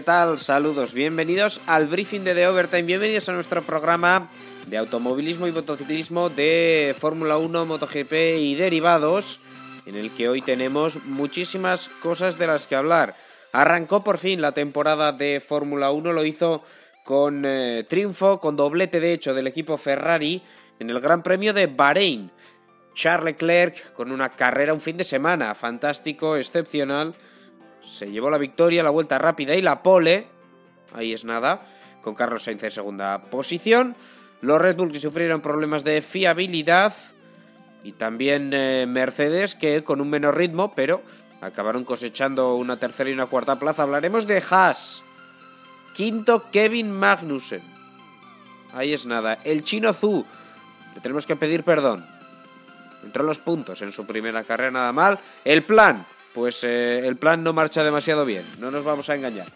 ¿Qué tal? Saludos, bienvenidos al briefing de The Overtime, bienvenidos a nuestro programa de automovilismo y motociclismo de Fórmula 1, MotoGP y derivados, en el que hoy tenemos muchísimas cosas de las que hablar. Arrancó por fin la temporada de Fórmula 1, lo hizo con eh, triunfo, con doblete de hecho del equipo Ferrari en el Gran Premio de Bahrein. Charles Leclerc con una carrera un fin de semana fantástico, excepcional. Se llevó la victoria, la vuelta rápida y la pole. Ahí es nada. Con Carlos Sainz en segunda posición. Los Red Bull que sufrieron problemas de fiabilidad. Y también eh, Mercedes que con un menor ritmo, pero acabaron cosechando una tercera y una cuarta plaza. Hablaremos de Haas. Quinto Kevin Magnussen. Ahí es nada. El chino Zhu. Le tenemos que pedir perdón. Entró en los puntos en su primera carrera nada mal. El plan. Pues eh, el plan no marcha demasiado bien. No nos vamos a engañar.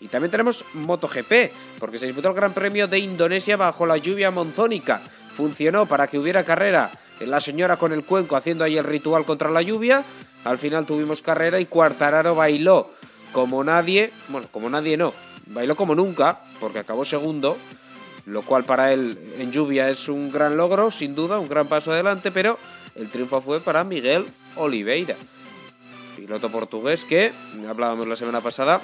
Y también tenemos MotoGP, porque se disputó el Gran Premio de Indonesia bajo la lluvia monzónica. Funcionó para que hubiera carrera. La señora con el cuenco haciendo ahí el ritual contra la lluvia. Al final tuvimos carrera y Cuartararo bailó como nadie. Bueno, como nadie no. Bailó como nunca, porque acabó segundo. Lo cual para él en lluvia es un gran logro, sin duda, un gran paso adelante. Pero el triunfo fue para Miguel Oliveira piloto portugués que hablábamos la semana pasada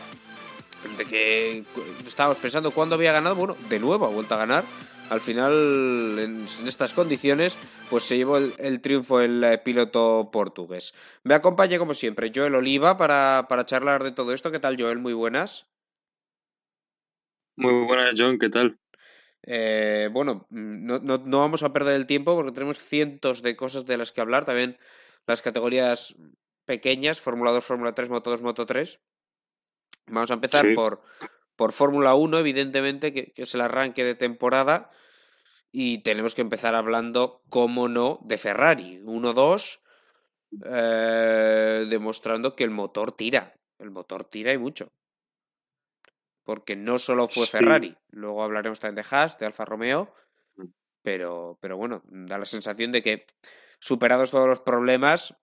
de que estábamos pensando cuándo había ganado. Bueno, de nuevo ha vuelto a ganar. Al final, en, en estas condiciones, pues se llevó el, el, triunfo el eh, piloto portugués. Me acompaña, como siempre, Joel Oliva para, para charlar de todo esto. ¿Qué tal, Joel? Muy buenas. Muy buenas, John. ¿Qué tal? Eh, bueno, no, no, no vamos a perder el tiempo porque tenemos cientos de cosas de las que hablar. También las categorías pequeñas, Fórmula 2, Fórmula 3, Moto 2, Moto 3. Vamos a empezar sí. por, por Fórmula 1, evidentemente, que, que, es el arranque de temporada. Y tenemos que empezar hablando, como no, de Ferrari. 1-2, eh, demostrando que el motor tira. El motor tira y mucho. Porque no solo fue sí. Ferrari. Luego hablaremos también de Haas, de Alfa Romeo. Pero, pero bueno, da la sensación de que superados todos los problemas,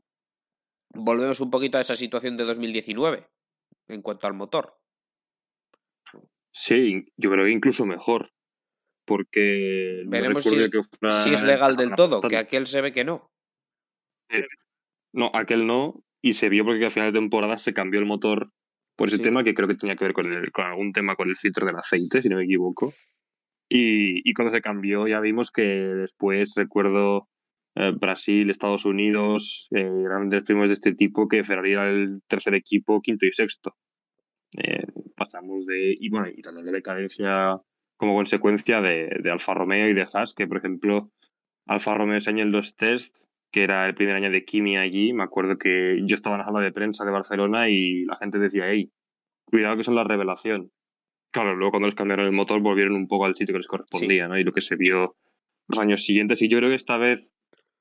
volvemos un poquito a esa situación de 2019 en cuanto al motor. Sí, yo creo que incluso mejor. Porque. Veremos no si, es, que fuera, si, es, legal del todo, bastante. que aquel se ve que no. No, aquel no. Y se vio porque a final de temporada se cambió el motor por ese sí. tema que creo que tenía que ver con, el, con, algún tema con el filtro del aceite, si no me equivoco. Y, y cuando se cambió ya vimos que después recuerdo eh, Brasil, Estados Unidos, eh, grandes primos de este tipo, que Ferrari era el tercer equipo, quinto y sexto. Eh, pasamos de. Y bueno, y también de decadencia como consecuencia de, de, Alfa Romeo y de Haas, que por ejemplo, Alfa Romeo ese año en los test, que era el primer año de Kimi allí, me acuerdo que yo estaba en la sala de prensa de Barcelona y la gente decía, hey, cuidado que son la revelación. Claro, luego cuando les cambiaron el motor volvieron un poco al sitio que les correspondía, sí. ¿no? Y lo que se vio los años siguientes. Y yo creo que esta vez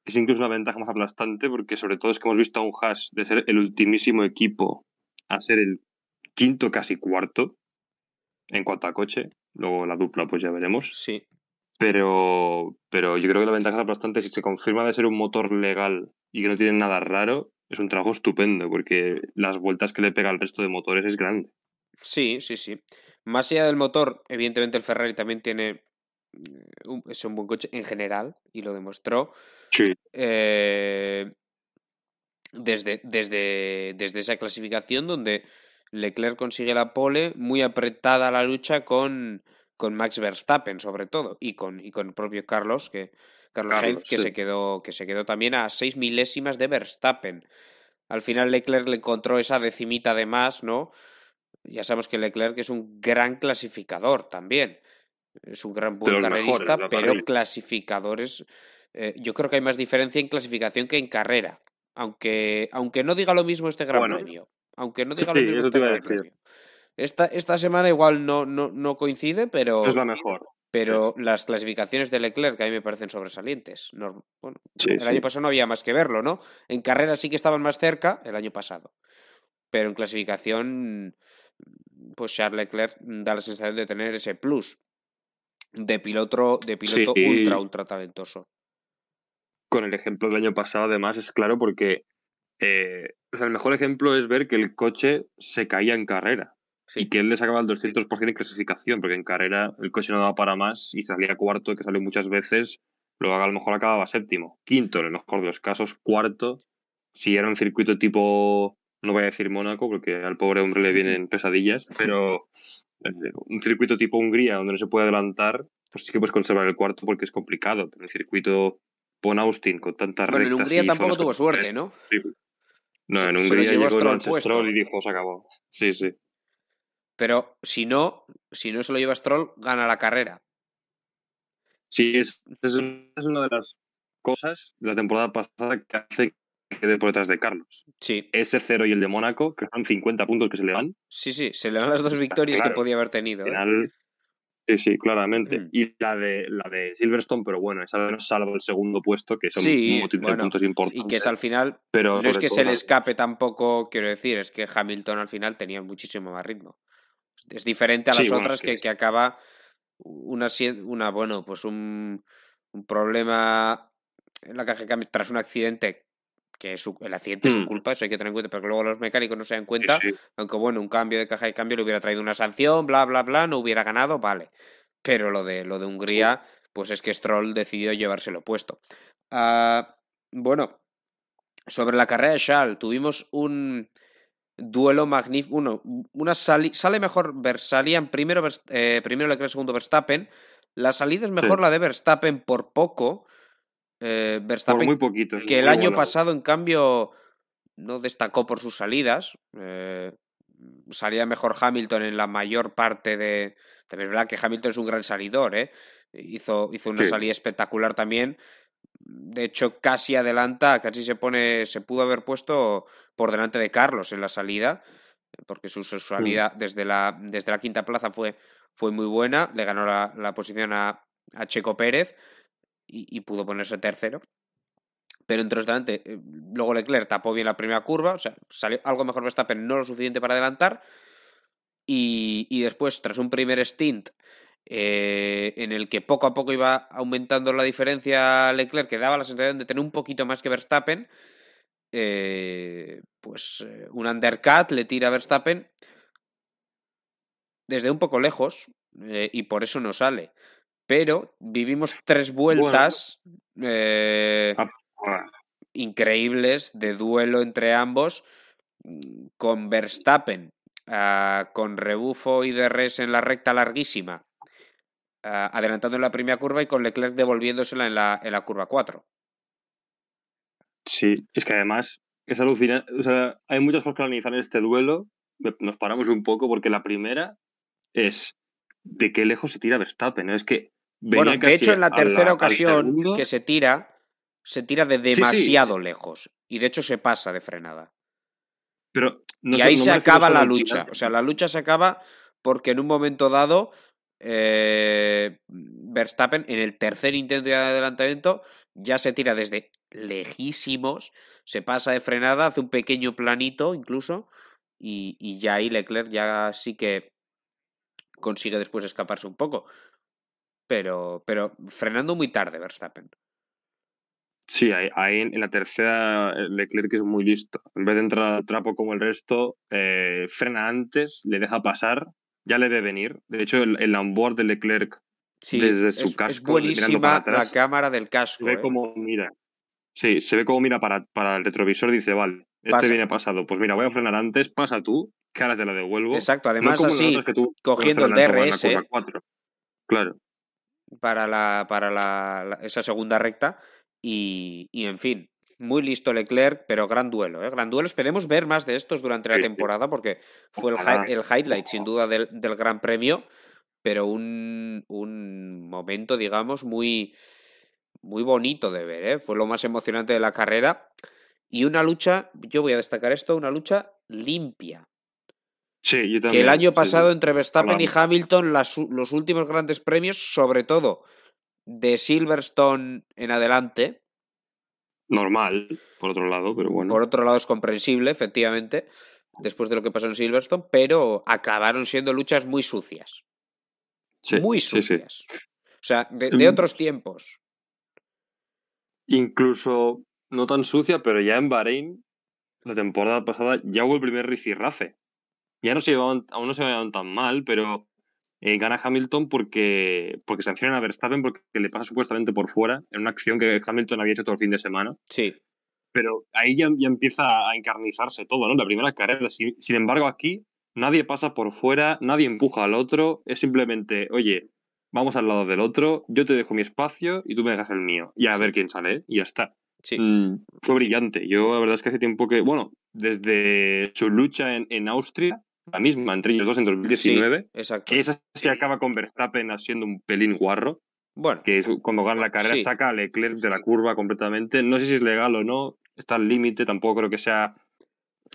es incluso una ventaja más aplastante porque sobre todo es que hemos visto a un Haas de ser el ultimísimo equipo a ser el quinto casi cuarto en cuanto a coche. Luego la dupla pues ya veremos. Sí. Pero, pero yo creo que la ventaja es aplastante si se confirma de ser un motor legal y que no tiene nada raro. Es un trabajo estupendo porque las vueltas que le pega al resto de motores es grande. Sí, sí, sí. Más allá del motor, evidentemente el Ferrari también tiene es un buen coche en general y lo demostró. Sí. Eh, desde, desde, desde esa clasificación donde Leclerc consigue la pole, muy apretada la lucha con, con Max Verstappen, sobre todo, y con, y con el propio Carlos, que Carlos, Carlos Sainz, que sí. se quedó, que se quedó también a seis milésimas de Verstappen. Al final Leclerc le encontró esa decimita de más, ¿no? Ya sabemos que Leclerc es un gran clasificador también. Es un gran buen carrerista, mejores, pero clasificadores. Eh, yo creo que hay más diferencia en clasificación que en carrera. Aunque, aunque no diga lo mismo este Gran Premio. Aunque no diga lo mismo este Gran Premio. Esta, esta semana igual no, no, no coincide, pero. Es la mejor. Pero las clasificaciones de Leclerc a mí me parecen sobresalientes. bueno, el año pasado no había más que verlo, ¿no? En carrera sí que estaban más cerca el año pasado. Pero en clasificación, pues Charles Leclerc da la sensación de tener ese plus de piloto, de piloto ultra, ultra talentoso. Con el ejemplo del año pasado, además, es claro porque eh, el mejor ejemplo es ver que el coche se caía en carrera. Y que él le sacaba el 200% en clasificación, porque en carrera el coche no daba para más y salía cuarto, que salió muchas veces, luego a lo mejor acababa séptimo, quinto en el mejor de los casos, cuarto, si era un circuito tipo, no voy a decir Mónaco, porque al pobre hombre le vienen pesadillas, pero un circuito tipo Hungría, donde no se puede adelantar, pues sí que puedes conservar el cuarto porque es complicado, pero el circuito Pon Austin con tantas bueno, en Hungría tampoco tuvo suerte, ¿no? No, en Hungría llegó Stroll y dijo, se acabó. Sí, sí. Pero si no, si no se lo lleva Stroll, gana la carrera. Sí, es, es, una de las cosas de la temporada pasada que hace que quede por detrás de Carlos. Sí. Ese cero y el de Mónaco, que son 50 puntos que se le van. Sí, sí, se le van las dos victorias que podía haber tenido. ¿eh? sí, sí, claramente. Mm. Y la de, la de Silverstone, pero bueno, esa no salvo el segundo puesto, que son sí, puntos importantes. Y que es al final, pero no es que se le escape tampoco, quiero decir, es que Hamilton al final tenía muchísimo más ritmo. Es diferente a las otras que, que, acaba una, una bueno, pues un, un problema en la caja tras un accidente que es el accidente es su mm. culpa, eso hay que tener en cuenta, pero que luego los mecánicos no se dan cuenta, aunque bueno, un cambio de caja de cambio le hubiera traído una sanción, bla, bla, bla, no hubiera ganado, vale. Pero lo de, lo de Hungría, pues es que Stroll decidió llevárselo puesto. Ah, bueno, sobre la carrera de Charles, tuvimos un, duelo magnífico. Uno, una sale mejor Versalian, primero, eh, primero el segundo Verstappen. La salida es mejor la de Verstappen por poco. Eh, Verstappen, muy poquito. Que el año pasado, en cambio, no destacó por sus salidas. Eh, salía mejor Hamilton en la mayor parte de. De verdad que Hamilton es un gran salidor, ¿eh? Hizo, hizo una salida espectacular también. De hecho, casi adelanta, casi se pone, se pudo haber puesto por delante de Carlos en la salida, porque su, mm. salida desde, la, desde la quinta plaza fue, fue muy buena, le ganó la, la posición a, a, Checo Pérez y, pudo ponerse tercero. Pero entró delante, eh, luego Leclerc tapó bien la primera curva, o sea, salió algo mejor Verstappen, no lo suficiente para adelantar. Y, después, tras un primer stint eh, en el que poco a poco iba aumentando la diferencia Leclerc, que daba la sensación de tener un poquito más que Verstappen, eh, pues eh, un undercut le tira a Verstappen desde un poco lejos y por eso no sale. Pero vivimos tres vueltas ah, increíbles de duelo entre ambos mm, con Verstappen ah, con rebufo y de res en la recta larguísima adelantando en la primera curva y con Leclerc devolviéndosela en la, en la curva 4. Sí, es que además es alucinante. O sea, hay muchas cosas que analizar en este duelo. Nos paramos un poco porque la primera es de qué lejos se tira Verstappen. Es que. Bueno, de hecho, en la tercera ocasión que se tira, se tira de demasiado lejos. Y de hecho se pasa de frenada. Pero y ahí se acaba la lucha. O sea, la lucha se acaba porque en un momento dado eh, Verstappen en el tercer intento de adelantamiento ya se tira desde lejísimos, se pasa de frenada, hace un pequeño planito incluso y, ya ahí Leclerc ya sí que consigue después escaparse un poco. Pero, pero frenando muy tarde Verstappen. Sí, ahí, en la tercera Leclerc es muy listo. En vez de entrar al trapo como el resto, eh, frena antes, le deja pasar ya le ve venir. De hecho, el, el onboard de Leclerc desde su casco. Es buenísima la cámara del casco. Se ve ¿eh? como mira. Sí, se ve como mira para, para el retrovisor y dice, vale, este viene pasado. Pues mira, voy a frenar antes, pasa tú, que ahora te la devuelvo. Exacto, además así, cogiendo el DRS. Claro. Para, la, para la, esa segunda recta. Y, y, en fin, muy listo Leclerc, pero gran duelo, ¿eh? Gran duelo. Esperemos ver más de estos durante la temporada porque fue el, el, highlight sin duda del, del Gran Premio, pero un, un, momento, digamos, muy, muy bonito de ver, ¿eh? Fue lo más emocionante de la carrera Y una lucha, yo voy a destacar esto, una lucha limpia. Sí, yo también. Que el año pasado sí. entre Verstappen y. Hamilton, las los últimos grandes premios, sobre todo de Silverstone en adelante, Normal, por otro lado, pero bueno. por otro lado es comprensible, efectivamente, después de lo que pasó en Silverstone, pero acabaron siendo luchas muy sucias. Sí, muy sí. sucias. O sea, de, de Mm. otros tiempos. Incluso no tan sucia, pero ya en Bahrein, la temporada pasada, ya hubo el primer rifirrafe. Ya no se llevaban, aún no se llevaban tan mal, pero eh, gana Hamilton porque, porque sancionan a Verstappen porque le pasa supuestamente por fuera en una acción que Hamilton había hecho todo el fin de semana. Sí, Pero ahí ya, ya empieza a encarnizarse todo, ¿no? La primera carrera. Sin, sin embargo, aquí nadie pasa por fuera, nadie empuja al otro. Es simplemente, oye, vamos al lado del otro, yo te dejo mi espacio y tú me dejas el mío. Y a ver quién sale, ¿eh? y ya está. sí. Mm, fue brillante. Yo, la verdad es que hace tiempo que, bueno, desde su lucha en, en Austria, la misma, entre ellos dos en 2019, Sí, exacto. que esa se acaba con Verstappen siendo un pelín guarro, Bueno, que es cuando gana la carrera Sí. saca a Leclerc de la curva completamente. No sé si es legal o no, está al límite, tampoco creo que sea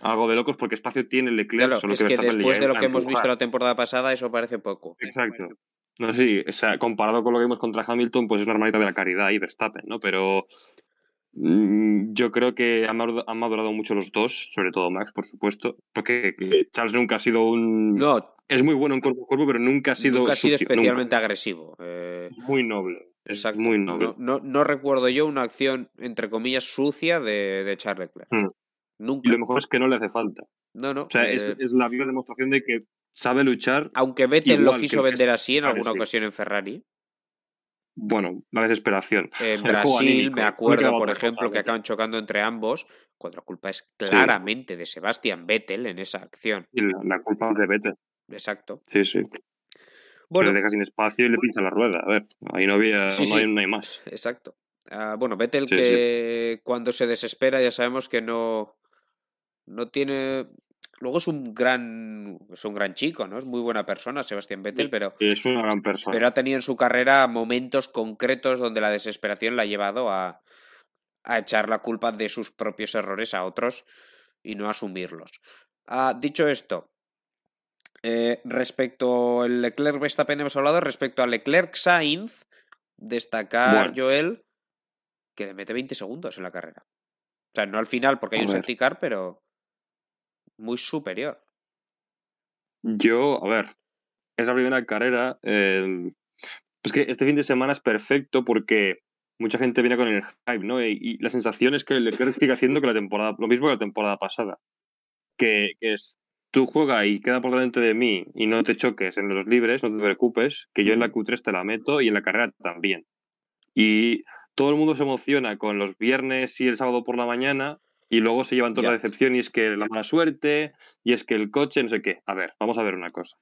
algo de locos, porque espacio tiene Leclerc. claro, solo es que después de lo que hemos visto la temporada pasada, eso parece poco. Exacto. No sé, sí, o sea, comparado con lo que vimos contra Hamilton, pues es una hermanita de la caridad y Verstappen, ¿no? Pero yo creo que han madurado, mucho los dos, sobre todo Max, por supuesto, porque que Charles nunca ha sido un... No, Es muy bueno en cuerpo a cuerpo, pero nunca ha sido... nunca ha sido sucio, especialmente nunca. agresivo. eh, Muy noble. Exacto. muy noble. No, no, no recuerdo yo una acción, entre comillas, sucia de, de Charles Leclerc. Mm. Nunca. Y lo mejor es que no le hace falta. No, no. O sea, es, eh, es la viva demostración de que sabe luchar. aunque Vettel lo quiso vender así en alguna ocasión en Ferrari. Bueno, la desesperación. En Brasil, me acuerdo, por ejemplo, que acaban chocando entre ambos, cuando la culpa es claramente de Sebastian Vettel en esa acción. Y la, la culpa es de Vettel. Exacto. Sí, sí. Bueno, le deja sin espacio y le pincha la rueda. A ver, ahí no había Sí, no, Hay, sí. no hay más. exacto. Ah, bueno, Vettel que cuando se desespera ya sabemos que no, no tiene... Luego es un gran es un gran chico, ¿no? Es muy buena persona, Sebastián Vettel, pero, es una gran persona. pero ha tenido en su carrera momentos concretos donde la desesperación la ha llevado a, a echar la culpa de sus propios errores a otros y no asumirlos. Ah, dicho esto, eh, respecto al Leclerc Verstappen hemos hablado, respecto a Leclerc Sainz, destacar Bueno. Joel que le mete 20 segundos en la carrera. O sea, no al final porque hay A un safety car, pero muy superior. Yo, a ver, esa primera carrera. eh, es que este fin de semana es perfecto porque mucha gente viene con el hype, ¿no? Y, y la sensación es que Leclerc sigue haciendo que la temporada, lo mismo que la temporada pasada. Que, que es, tú juega y queda por delante de mí y no te choques en los libres, no te preocupes, que yo en la Q3 te la meto y en la carrera también. Y todo el mundo se emociona con los viernes y el sábado por la mañana y luego se llevan toda Ya. la decepción y es que la mala suerte y es que el coche, no sé qué. A ver, vamos a ver una cosa.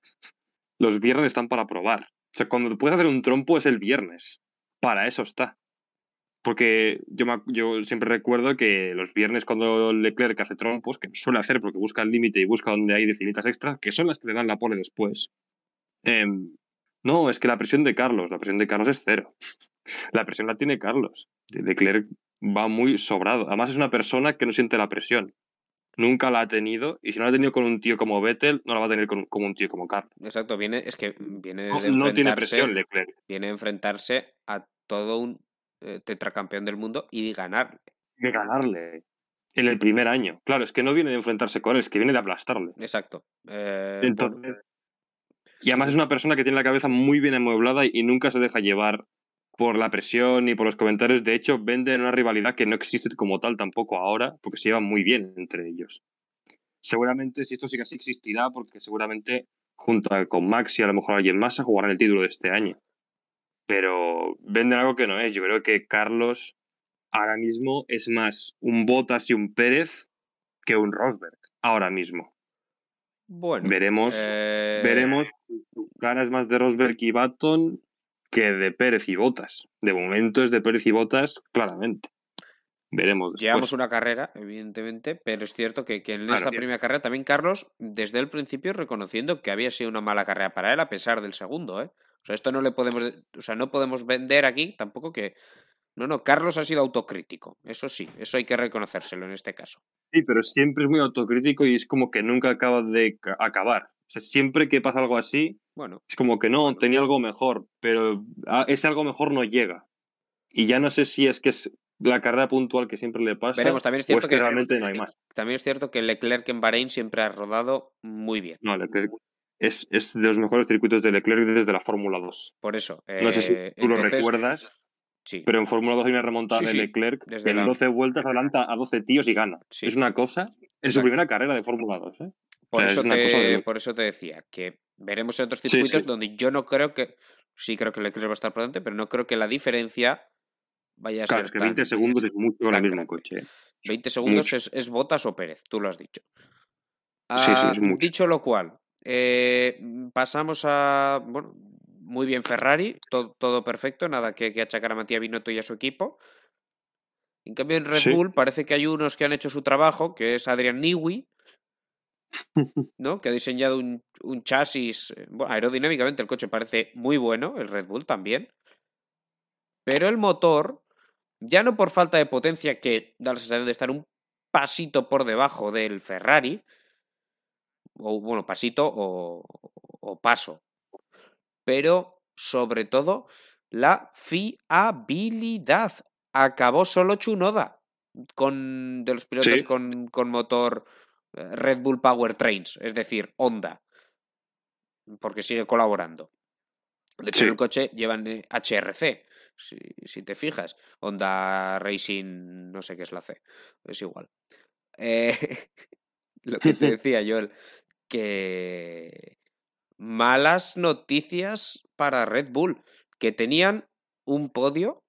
Los viernes están para probar. O sea, cuando puedes hacer un trompo es el viernes. Para eso está. Porque yo, me yo siempre recuerdo que los viernes cuando Leclerc hace trompos, que suele hacer porque busca el límite y busca donde hay decimitas extra, que son las que le dan la pole después. em, no, es que la presión de Carlos, la presión de Carlos es cero. La presión la tiene Carlos. Leclerc va muy sobrado. Además es una persona que no siente la presión. Nunca la ha tenido y si no la ha tenido con un tío como Vettel, no la va a tener con, un tío como Carlos. Exacto, viene, es que viene No, de no tiene enfrentarse- presión Leclerc. viene a enfrentarse a todo un eh, tetracampeón del mundo y ganarle. De ganarle en el primer año. Claro, es que no viene de enfrentarse con él, es que viene de aplastarle. Exacto. Eh, Entonces, y además es una persona que tiene la cabeza muy bien amueblada y nunca se deja llevar por la presión ni por los comentarios. De hecho, venden una rivalidad que no existe como tal tampoco ahora, porque se llevan muy bien entre ellos. Seguramente, si esto sigue así, existirá, porque seguramente junto con Max y a lo mejor alguien más jugarán el título de este año. Pero venden algo que no es. Yo creo que Carlos ahora mismo es más un Botas y un Pérez que un Rosberg. Ahora mismo. Bueno, Veremos. eh, Veremos. Es más de Rosberg y Baton que de Pérez y Botas. De momento es de Pérez y Botas, claramente. Veremos. después. Llevamos una carrera, evidentemente, pero es cierto que, que en esta primera carrera también Carlos, desde el principio, reconociendo que había sido una mala carrera para él, a pesar del segundo, ¿eh? O sea, esto no le podemos, o sea, no podemos vender aquí tampoco que, No, no, Carlos ha sido autocrítico, eso sí, eso hay que reconocérselo en este caso. Sí, pero siempre es muy autocrítico y es como que nunca acaba de acabar. O sea, siempre que pasa algo así, bueno, es como que no, tenía algo mejor, pero ese algo mejor no llega. Y ya no sé si es que es la carrera puntual que siempre le pasa. Veremos, también es cierto que, realmente no hay más. También es cierto que Leclerc en Bahrein siempre ha rodado muy bien. No, Leclerc es, es de los mejores circuitos de Leclerc desde la Fórmula 2. Por eso. no sé si eh, tú lo recuerdas. Sí. Pero en Fórmula 2 hay una remontada de Leclerc desde en 12 vueltas adelanta a 12 tíos y gana. Es una cosa. En su primera carrera de Fórmula 2. ¿eh? Por, eso te, por eso te decía que veremos en otros circuitos donde yo no creo que. Sí, creo que Leclerc va a estar presente, pero no creo que la diferencia vaya a claro, ser. Es que 20 segundos es mucho con el mismo coche. 20 ¿eh? segundos es, es, Botas o Pérez, tú lo has dicho. sí, sí, ah, es mucho. Dicho lo cual, eh, pasamos a. Bueno, muy bien Ferrari, todo, todo perfecto, nada que, que, achacar a Matías Binotto y a su equipo. En cambio, en Red Bull parece que hay unos que han hecho su trabajo, que es Adrian Newey, ¿no? que ha diseñado un, un chasis. Eh, bueno, aerodinámicamente el coche parece muy bueno, el Red Bull también. Pero el motor, ya no por falta de potencia, que da la sensación de estar un pasito por debajo del Ferrari, o bueno, pasito o, o paso, pero sobre todo la fiabilidad. Acabó solo Chunoda con, de los pilotos con, con, motor Red Bull Power Trains, es decir, Honda, porque sigue colaborando. De hecho, el coche llevan HRC, eh, si, si, te fijas. Honda Racing, no sé qué es la C, es igual. Eh, lo que te decía, Joel, que malas noticias para Red Bull, que tenían un podio,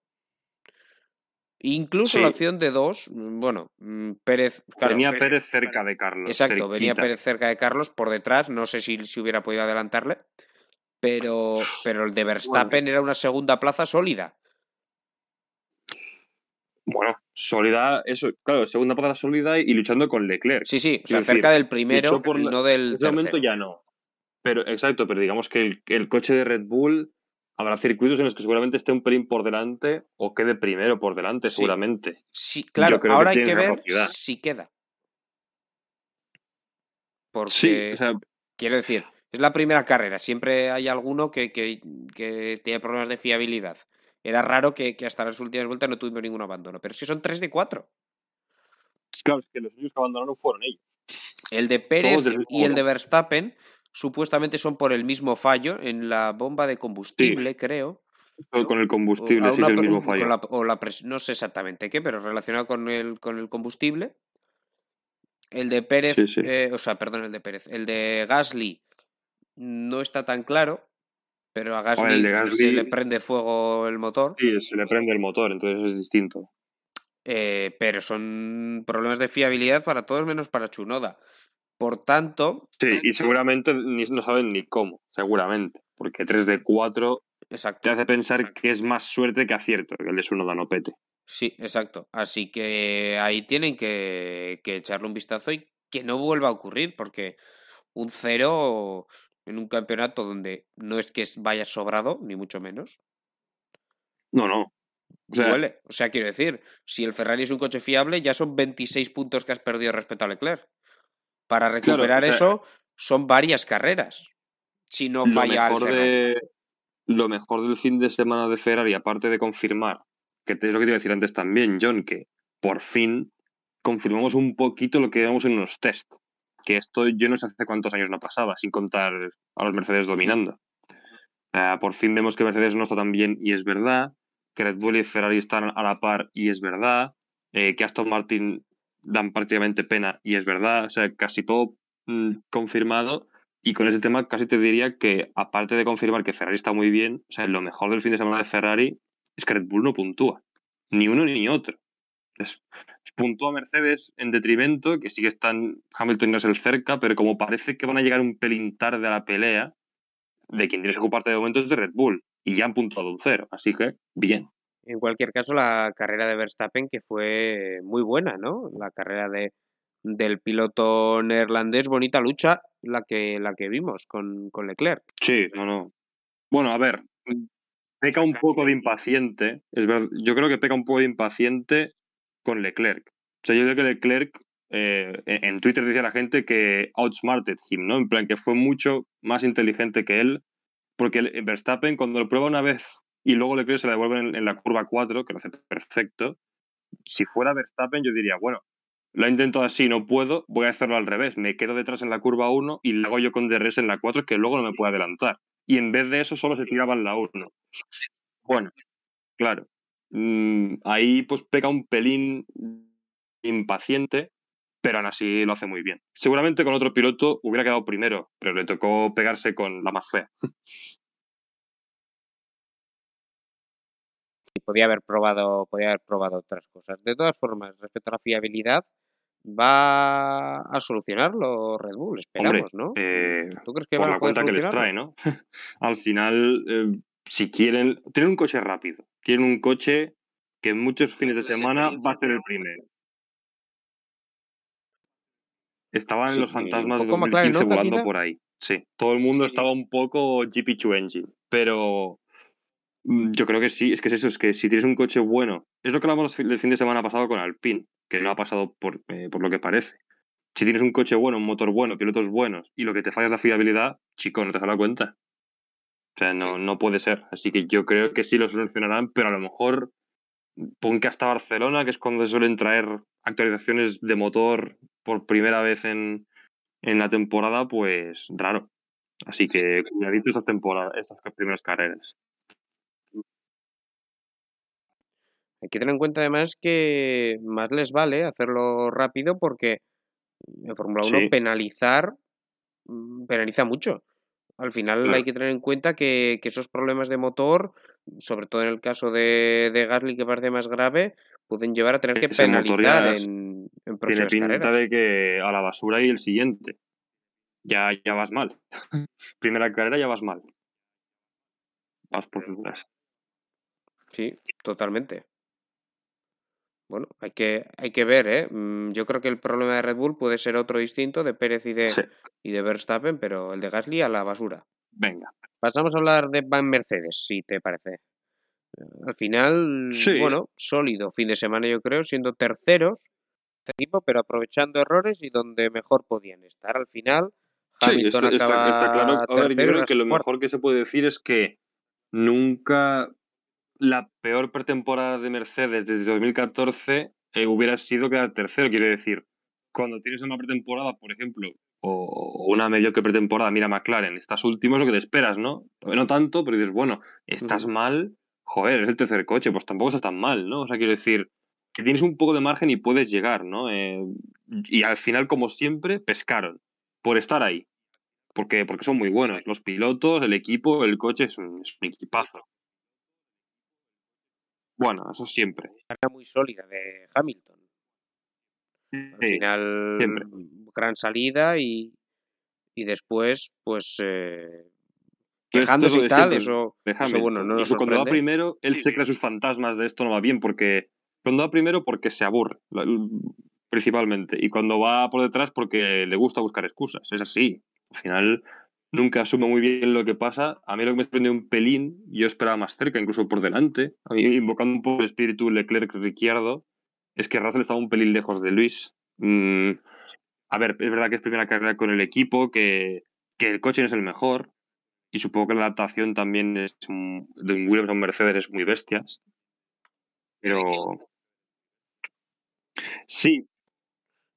incluso la opción de dos, mm, bueno, mm, Pérez... venía Pérez, cerca de Carlos. Exacto, venía Pérez cerca de Carlos por detrás, no sé si, si hubiera podido adelantarle, pero, pero el de Verstappen era una segunda plaza sólida. Bueno, sólida, eso, claro, segunda plaza sólida y, luchando con Leclerc. Sí, sí, o sea, cerca del primero y no del. En momento ya no. Pero, exacto, pero digamos que el, coche de Red Bull habrá circuitos en los que seguramente esté un pelín por delante o quede primero por delante, seguramente. Sí, claro, ahora hay que ver si queda. Porque, sí, o sea, quiero decir, es la primera carrera, siempre hay alguno que, que, que tiene problemas de fiabilidad. Era raro que, que, hasta las últimas vueltas no tuvimos ningún abandono, pero si son tres de cuatro. Claro, es que los únicos que abandonaron fueron ellos. El de Pérez y el de Verstappen supuestamente son por el mismo fallo en la bomba de combustible, creo. Con el combustible, sí, es el mismo fallo. o la no sé exactamente qué, pero relacionado con el, con el combustible. El de Pérez, eh, o sea, perdón, el de Pérez. El de Gasly no está tan claro, pero a Gasly, se le prende fuego el motor. Sí, se le prende el motor, entonces es distinto. Eh, pero son problemas de fiabilidad para todos menos para Chunoda. Por tanto. Sí, y seguramente no saben ni cómo, seguramente. Porque 3 de 4 exacto. te hace pensar que es más suerte que acierto que el de Chunoda no pete. Sí, exacto. Así que ahí tienen que, que echarle un vistazo y que no vuelva a ocurrir, porque un cero en un campeonato donde no es que vaya sobrado, ni mucho menos. No, no. O sea, duele. O sea, quiero decir, si el Ferrari es un coche fiable, ya son 26 puntos que has perdido respecto a Leclerc. Para recuperar eso, son varias carreras. Si no falla lo mejor, de, lo mejor del fin de semana de Ferrari, aparte de confirmar, que es lo que te iba a decir antes también, John, que por fin confirmamos un poquito lo que vemos en los test. Que esto yo no sé hace cuántos años no pasaba, sin contar a los Mercedes dominando. Uh, por fin vemos que Mercedes no está tan bien y es verdad, que Red Bull y Ferrari están a la par y es verdad, eh, que Aston Martin dan prácticamente pena y es verdad, o sea, casi todo mm, confirmado. Y con ese tema casi te diría que, aparte de confirmar que Ferrari está muy bien, o sea, lo mejor del fin de semana de Ferrari es que Red Bull no puntúa. Ni uno ni otro. Es, puntúa Mercedes en detrimento, que sigue están Hamilton y el cerca, pero como parece que van a llegar un pelín tarde a la pelea, de quien tienes que ocuparte de momento es de Red Bull. Y ya han puntuado un cero. Así que, bien. En cualquier caso, la carrera de Verstappen que fue muy buena, ¿no? La carrera de, del piloto neerlandés, bonita lucha la que, la que vimos con, con Leclerc. Sí, no, no. Bueno, a ver, peca un poco de impaciente. Es verdad, yo creo que peca un poco de impaciente con Leclerc. O sea, yo creo que Leclerc eh, en Twitter decía la gente que outsmarted him, ¿no? En plan, que fue mucho más inteligente que él, porque Verstappen cuando lo prueba una vez y luego Leclerc se la devuelve en, la curva 4, que lo hace perfecto, si fuera Verstappen yo diría, bueno, lo intento así, no puedo, voy a hacerlo al revés, me quedo detrás en la curva 1 y lo hago yo con DRS en la 4, que luego no me puede adelantar. Y en vez de eso solo se tiraba en la 1. Bueno, claro. Mm, ahí pues pega un pelín impaciente, pero aún así lo hace muy bien. Seguramente con otro piloto hubiera quedado primero, pero le tocó pegarse con la más fea. Podía haber probado, podía haber probado otras cosas. De todas formas, respecto a la fiabilidad, va a solucionarlo Red Bull, esperamos, ¿no? Eh, ¿Tú crees que por la cuenta que les trae, ¿no? Al final, eh, si quieren, tienen un coche rápido, tienen un coche que en muchos fines de semana va a ser el primero. Estaban los fantasmas de 2015 volando por ahí. Sí, todo el mundo estaba un poco GP2 Engine, pero yo creo que sí, es que es eso, es que si tienes un coche bueno, es lo que hablamos el fin de semana pasado con Alpine, que no ha pasado por, eh, por lo que parece. Si tienes un coche bueno, un motor bueno, pilotos buenos y lo que te falla es la fiabilidad, chico, no te has dado cuenta. O sea, no, no puede ser. Así que yo creo que sí lo solucionarán, pero a lo mejor pon que hasta Barcelona, que es cuando suelen traer actualizaciones de motor por primera vez en, en la temporada, pues raro. Así que cuidadito esas temporadas, esas primeras carreras. Hay que tener en cuenta además que más les vale hacerlo rápido porque en Fórmula 1 penalizar mm, penaliza mucho. Al final hay que tener en cuenta que, esos problemas de motor, sobre todo en el caso de, de Gasly que parece más grave, pueden llevar a tener que penalizar en, en próximas Tiene pinta de que a la basura y el siguiente. Ya, ya vas mal. Primera carrera ya vas mal. Vas por dudas. Sí, totalmente. Bueno, hay que, hay que ver, ¿eh? Mm, yo creo que el problema de Red Bull puede ser otro distinto de Pérez y de, y de Verstappen, pero el de Gasly a la basura. Venga. Pasamos a hablar de Van Mercedes, si te parece. Al final, bueno, sólido fin de semana yo creo, siendo terceros equipo, pero aprovechando errores y donde mejor podían estar. Al final, Hamilton sí, está, está, claro. A ver, yo creo que lo mejor que se puede decir es que nunca la peor pretemporada de Mercedes desde 2014 eh, hubiera sido quedar tercero. Quiero decir, cuando tienes una pretemporada, por ejemplo, o una mediocre pretemporada, mira McLaren, estás último es lo que te esperas, ¿no? No tanto, pero dices, bueno, estás mal, joder, es el tercer coche, pues tampoco estás tan mal, ¿no? O sea, quiero decir, que tienes un poco de margen y puedes llegar, ¿no? Eh, y al final, como siempre, pescaron por estar ahí. Porque, porque son muy buenos. Los pilotos, el equipo, el coche es un equipazo. Bueno, eso siempre. Era muy sólida de Hamilton. Al final, gran salida y, y después, pues, eh, quejándose y tal, eso, bueno, no cuando va primero, él se crea sus fantasmas de esto no va bien, porque cuando va primero porque se aburre, principalmente, y cuando va por detrás porque le gusta buscar excusas, es así. Al final, nunca asume muy bien lo que pasa. A mí lo que me sorprendió un pelín, yo esperaba más cerca, incluso por delante, a invocando un poco el espíritu Leclerc-Ricciardo, es que Russell estaba un pelín lejos de Luis. Mm, a ver, es verdad que es primera carrera con el equipo, que, que, el coche no es el mejor, y supongo que la adaptación también es de un Williams a un Mercedes es muy bestias. Pero. Sí.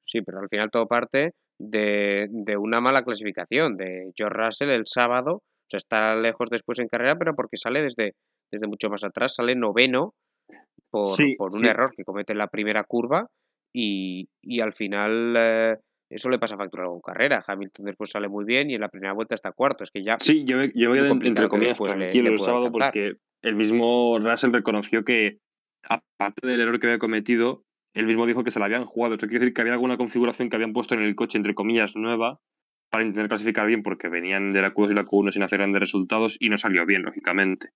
Sí, pero al final todo parte de, de, una mala clasificación de George Russell el sábado. O sea, está lejos después en carrera, pero porque sale desde, desde mucho más atrás, sale noveno por, por un error que comete en la primera curva y, y al final eh, eso le pasa a facturar con carrera. Hamilton después sale muy bien y en la primera vuelta está cuarto. Es que ya. Sí, yo, yo voy entre comillas tranquilo el sábado porque el mismo Russell reconoció que, aparte del error que había cometido, él mismo dijo que se la habían jugado. Eso quiere decir que había alguna configuración que habían puesto en el coche, entre comillas, nueva, para intentar clasificar bien, porque venían de la Q2 y la Q1 sin hacer grandes resultados y no salió bien, lógicamente.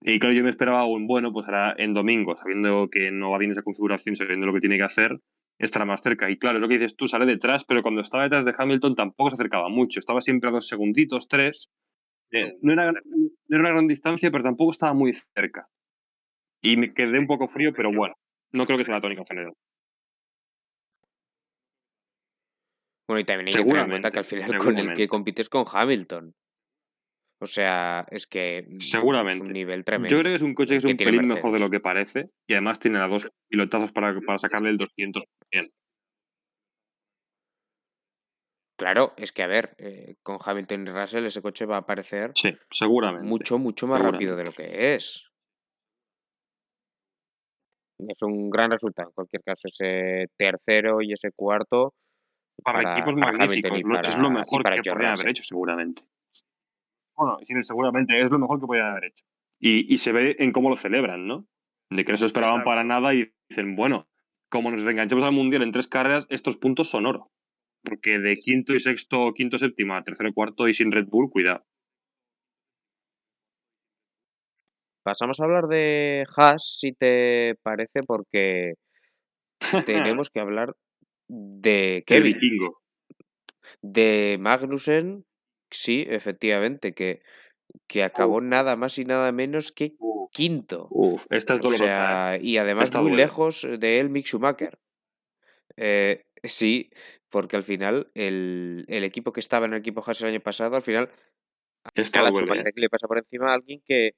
Y claro, yo me esperaba un bueno, pues ahora en domingo, sabiendo que no va bien esa configuración, sabiendo lo que tiene que hacer, estará más cerca. Y claro, es lo que dices tú, sale detrás, pero cuando estaba detrás de Hamilton tampoco se acercaba mucho. Estaba siempre a dos segunditos, tres. Eh, no, era, no era una gran distancia, pero tampoco estaba muy cerca. Y me quedé un poco frío, pero bueno, no creo que sea la tónica general. Bueno, y también hay que tener en cuenta que al final con el que compites con Hamilton. O sea, es que seguramente. es un nivel tremendo. Yo creo que es un coche que es un pelín mejor de lo que parece y además tiene a dos pilotazos para, para sacarle el 200%. Claro, es que a ver, eh, con Hamilton y Russell ese coche va a parecer sí, seguramente. mucho, mucho más rápido de lo que es. Es un gran resultado, en cualquier caso, ese tercero y ese cuarto. Para, equipos magníficos, es lo mejor que podrían haber hecho, seguramente. Bueno, seguramente es lo mejor que podían haber hecho. Y, y, se ve en cómo lo celebran, ¿no? De que no se esperaban para nada y dicen, bueno, como nos reenganchemos al mundial en tres carreras, estos puntos son oro. Porque de quinto y sexto, quinto, séptima, tercero y cuarto y sin Red Bull, cuidado. Pasamos a hablar de Haas, si te parece, porque tenemos que hablar de Kevin. De Magnussen, sí, efectivamente, que, que acabó nada más y nada menos que quinto. Uf, esta es dolorosa. ¿eh? y además muy lejos de él, Mick Schumacher. Eh, sí, porque al final el, el, equipo que estaba en el equipo Haas el año pasado, al final que le pasa por encima a alguien que,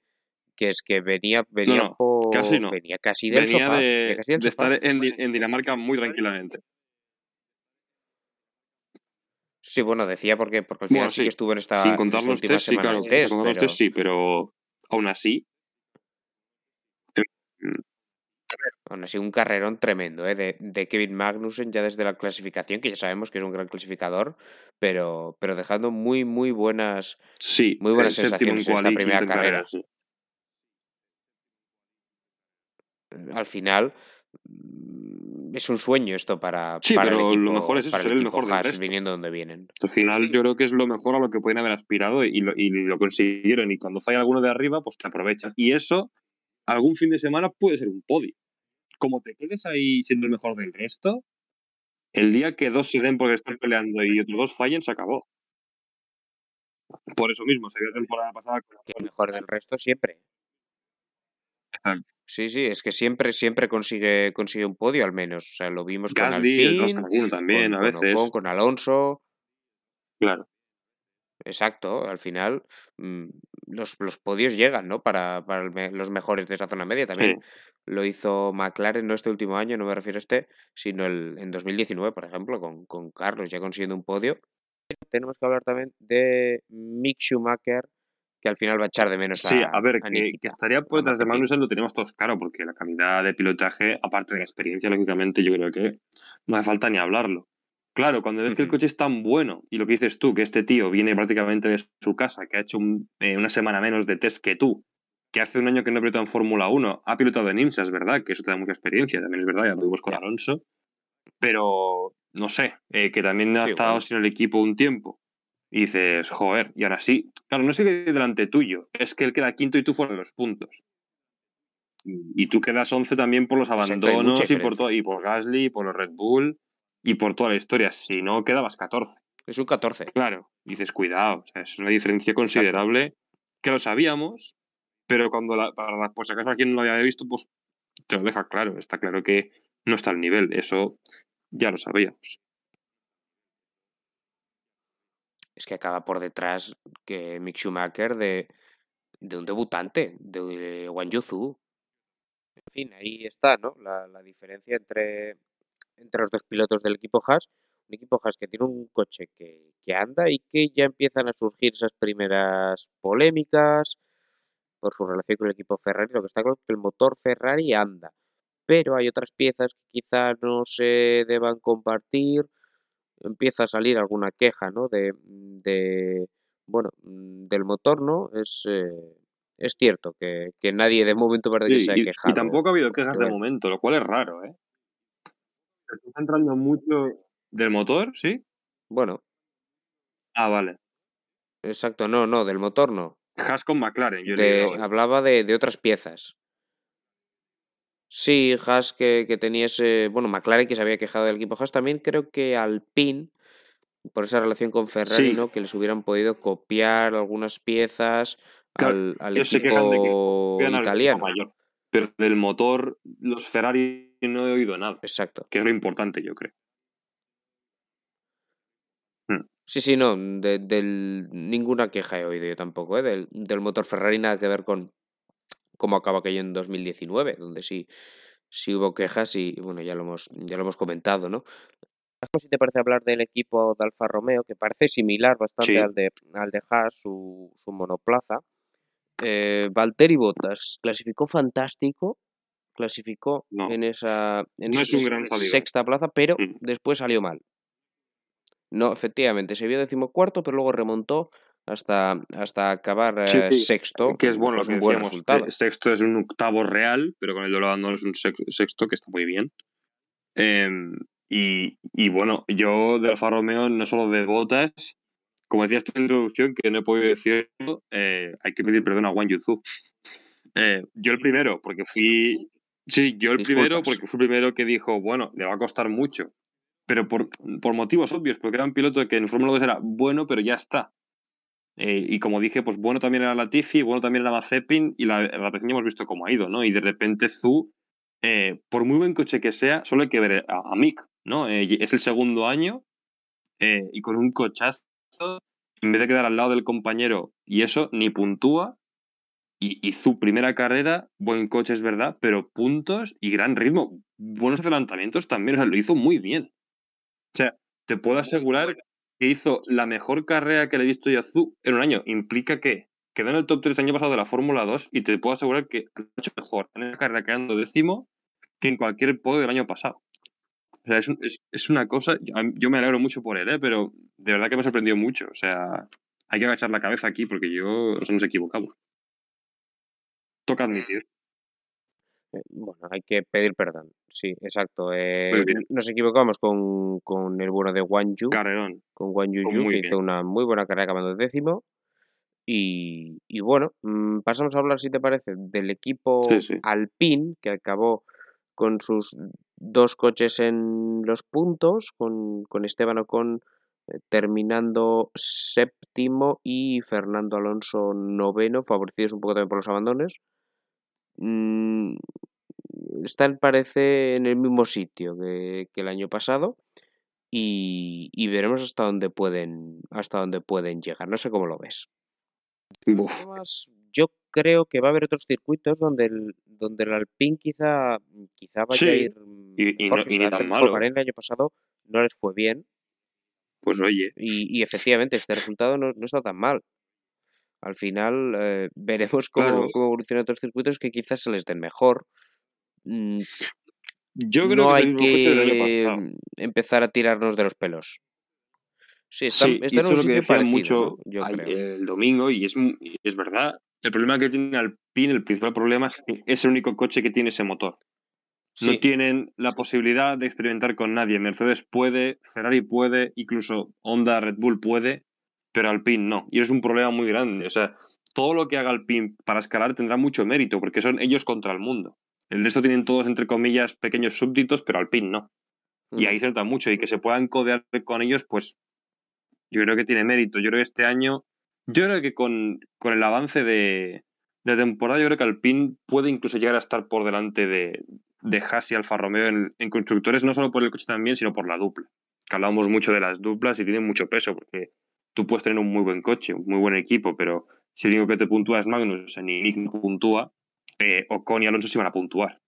que es que venía, venía, casi no. venía casi del venía sofá, de, casi del de sofá. estar en, Di- en Dinamarca muy tranquilamente. Sí, bueno, decía porque, porque al final Bueno, sí que estuvo en esta, Sin contar los test, sí, claro. test, Sin contar los pero test, sí, pero aún así. mm, aún así un carrerón tremendo ¿eh? de, de Kevin Magnussen ya desde la clasificación, que ya sabemos que es un gran clasificador, pero, pero dejando muy, muy buenas, Sí, muy buenas sensaciones en esta primera en carrera. sí. Al final mm, es un sueño esto para, Sí, para pero el lo mejor es eso, ser el mejor del resto. viniendo donde vienen. Al final yo creo que es lo mejor a lo que pueden haber aspirado y lo, y lo consiguieron. Y cuando falla alguno de arriba, pues te aprovechas. Y eso, algún fin de semana puede ser un podio. Como te quedes ahí siendo el mejor del resto, el día que dos se den porque están peleando y otros dos fallen, se acabó. Por eso mismo, se vio la temporada pasada con el mejor del resto siempre. Exacto. Sí, sí, es que siempre, siempre consigue, consigue un podio al menos. O sea, lo vimos con Gasly, Alpine, también, con, a con veces. Ocon, con Alonso. Claro. Exacto, al final mm, los, los podios llegan, ¿no? Para, para los mejores de esa zona media. También Sí. lo hizo McLaren, no este último año, no me refiero a este, sino el, en 2019, por ejemplo, con, con Carlos ya consiguiendo un podio. Tenemos que hablar también de Mick Schumacher, que al final va a echar de menos a, Sí, a ver, a que, que estaría por a detrás de. Magnussen lo tenemos todos claro, porque la calidad de pilotaje, aparte de la experiencia, lógicamente, yo creo que no hace falta ni hablarlo. Claro, cuando ves que el coche es tan bueno y lo que dices tú, que este tío viene prácticamente de su casa, que ha hecho un- eh, una semana menos de test que tú, que hace un año que no ha pilotado en Fórmula 1, ha pilotado en IMSA, es verdad, que eso te da mucha experiencia, también es verdad, ya lo vimos con. Alonso, pero no sé, eh, que también ha Sí, estado bueno. sin el equipo un tiempo. Y dices, joder, y ahora sí. Claro, no es que delante tuyo, es que él queda quinto y tú fuera de los puntos. Y tú quedas 11 también por los abandonos y por, todo, y por Gasly, y por los Red Bull y por toda la historia. Si no, quedabas 14. Es un 14. Claro, dices, cuidado, o sea, es una diferencia considerable que lo sabíamos, pero cuando la, para la- por si acaso alguien no lo había visto, pues te lo deja claro. Está claro que no está al nivel, eso ya lo sabíamos. Es que acaba por detrás que Mick Schumacher de, de un debutante, de Wang Yuzu. En fin, ahí está, ¿no? La, la diferencia entre, entre los dos pilotos del equipo Haas. Un equipo Haas que tiene un coche que, que anda y que ya empiezan a surgir esas primeras polémicas por su relación con el equipo Ferrari. Lo que está claro es que el motor Ferrari anda, pero hay otras piezas que quizá no se deban compartir. Empieza a salir alguna queja, ¿no? De, de bueno, mm, del motor, ¿no? Es, eh, es cierto que, que nadie de momento parece que se ha y, y quejado. tampoco ha habido quejas de momento, lo cual es raro, ¿eh? Se está centrando mucho del motor, ¿sí? Bueno, Ah, vale. exacto, no, no, del motor no. Haas con McLaren, yo hoy. hablaba de, de otras piezas. Sí, Haas que, que tenía ese. Bueno, McLaren que se había quejado del equipo Haas. También creo que Alpine por esa relación con Ferrari, ¿no? Que les hubieran podido copiar algunas piezas al, equipo italiano. Mayor, pero del motor, los Ferrari no he oído nada. Exacto. Que es lo importante, yo creo. Hmm. Sí, sí, no, de, del, ninguna queja he oído yo tampoco, ¿eh? del, del motor Ferrari nada que ver con cómo acaba aquello en 2019, donde sí, sí hubo quejas y bueno, ya lo hemos, ya lo hemos comentado, ¿no? si te parece hablar del equipo de Alfa Romeo, que parece similar bastante al de al de Haas, su, su monoplaza. Eh, Valtteri Bottas clasificó fantástico, clasificó en esa, en sexta plaza, pero mm. después salió mal. No, efectivamente, se vio decimocuarto, pero luego remontó hasta, hasta acabar eh, sexto. Que es bueno lo que decíamos. Eh, sexto es un octavo real, pero con el doble es un sexto, que está muy bien. Em, y, y, bueno, yo de Alfa Romeo, no solo de botas, como decías en tu introducción, que no he podido decirlo, eh, hay que pedir perdón a Juan Yuzu. yo el primero, porque fui. Sí, yo el primero, porque fui el primero que dijo, bueno, le va a costar mucho. Pero por, por motivos obvios, porque era un piloto que en Fórmula 2 era bueno, pero ya está. Eh, y como dije, pues bueno también era Latifi, bueno también era Mazepin, y la, la hemos visto cómo ha ido, ¿no? Y de repente Zu, eh, por muy buen coche que sea, solo hay que ver a, Mick, ¿no? Eh, es el segundo año y con un cochazo, en vez de quedar al lado del compañero, y eso ni puntúa. Y, y Zu, primera carrera, buen coche es verdad, pero puntos y gran ritmo, buenos adelantamientos también, o sea, lo hizo muy bien. O sea, te puedo asegurar que hizo la mejor carrera que le he visto yo a Zu en un año. Implica que quedó en el top 3 el año pasado de la Fórmula 2 y te puedo asegurar que ha hecho mejor en esa carrera quedando décimo que en cualquier podio del año pasado. O sea, es, es, una cosa, yo, me alegro mucho por él, ¿eh? pero de verdad que me ha sorprendido mucho. O sea, hay que agachar la cabeza aquí porque yo nos hemos equivocado. Toca admitir. Eh, bueno, hay que pedir perdón. Sí, exacto. Eh, nos equivocamos con, con, el bueno de Wang Yu. Carrerón. Con Wang Yu, que hizo una muy buena carrera acabando décimo. Y, y, bueno, mm, pasamos a hablar, si te parece, del equipo Alpine, que acabó con sus dos coches en los puntos, con, con Esteban Ocon eh, terminando séptimo y Fernando Alonso noveno, favorecidos un poco también por los abandones. Mm, están, parece, en el mismo sitio que, el año pasado y, veremos hasta dónde pueden hasta dónde pueden llegar. No sé cómo lo ves. yo creo que va a haber otros circuitos donde el, donde el Alpine quizá, quizá vaya a ir y, no, y tan malo. El año pasado no les fue bien. Pues oye. Y, y efectivamente, este resultado no, no está tan mal al final eh, veremos cómo, evolucionan otros circuitos que quizás se les den mejor. Mm, Yo creo no que hay que empezar a tirarnos de los pelos. Sí, está, en un sitio parecido, mucho el domingo y es, es verdad. El problema que tiene Alpine, el principal problema es que es el único coche que tiene ese motor. No tienen la posibilidad de experimentar con nadie. Mercedes puede, Ferrari puede, incluso Honda, Red Bull puede, pero Alpine no. Y es un problema muy grande. O sea, todo lo que haga Alpine para escalar tendrá mucho mérito, porque son ellos contra el mundo. El resto tienen todos, entre comillas, pequeños súbditos, pero Alpine no. Y mm. ahí se nota mucho. Y que se puedan codear con ellos, pues yo creo que tiene mérito. Yo creo que este año, yo creo que con, con el avance de, de, temporada, yo creo que Alpine puede incluso llegar a estar por delante de, de Haas y Alfa Romeo en, en, constructores, no solo por el coche también, sino por la dupla. Que hablamos mucho de las duplas y tienen mucho peso, porque tú puedes tener un muy buen coche, un muy buen equipo, pero si el único que te puntúa es Magnus, ni Nick no puntúa, eh, Ocon y Alonso sí van a puntuar.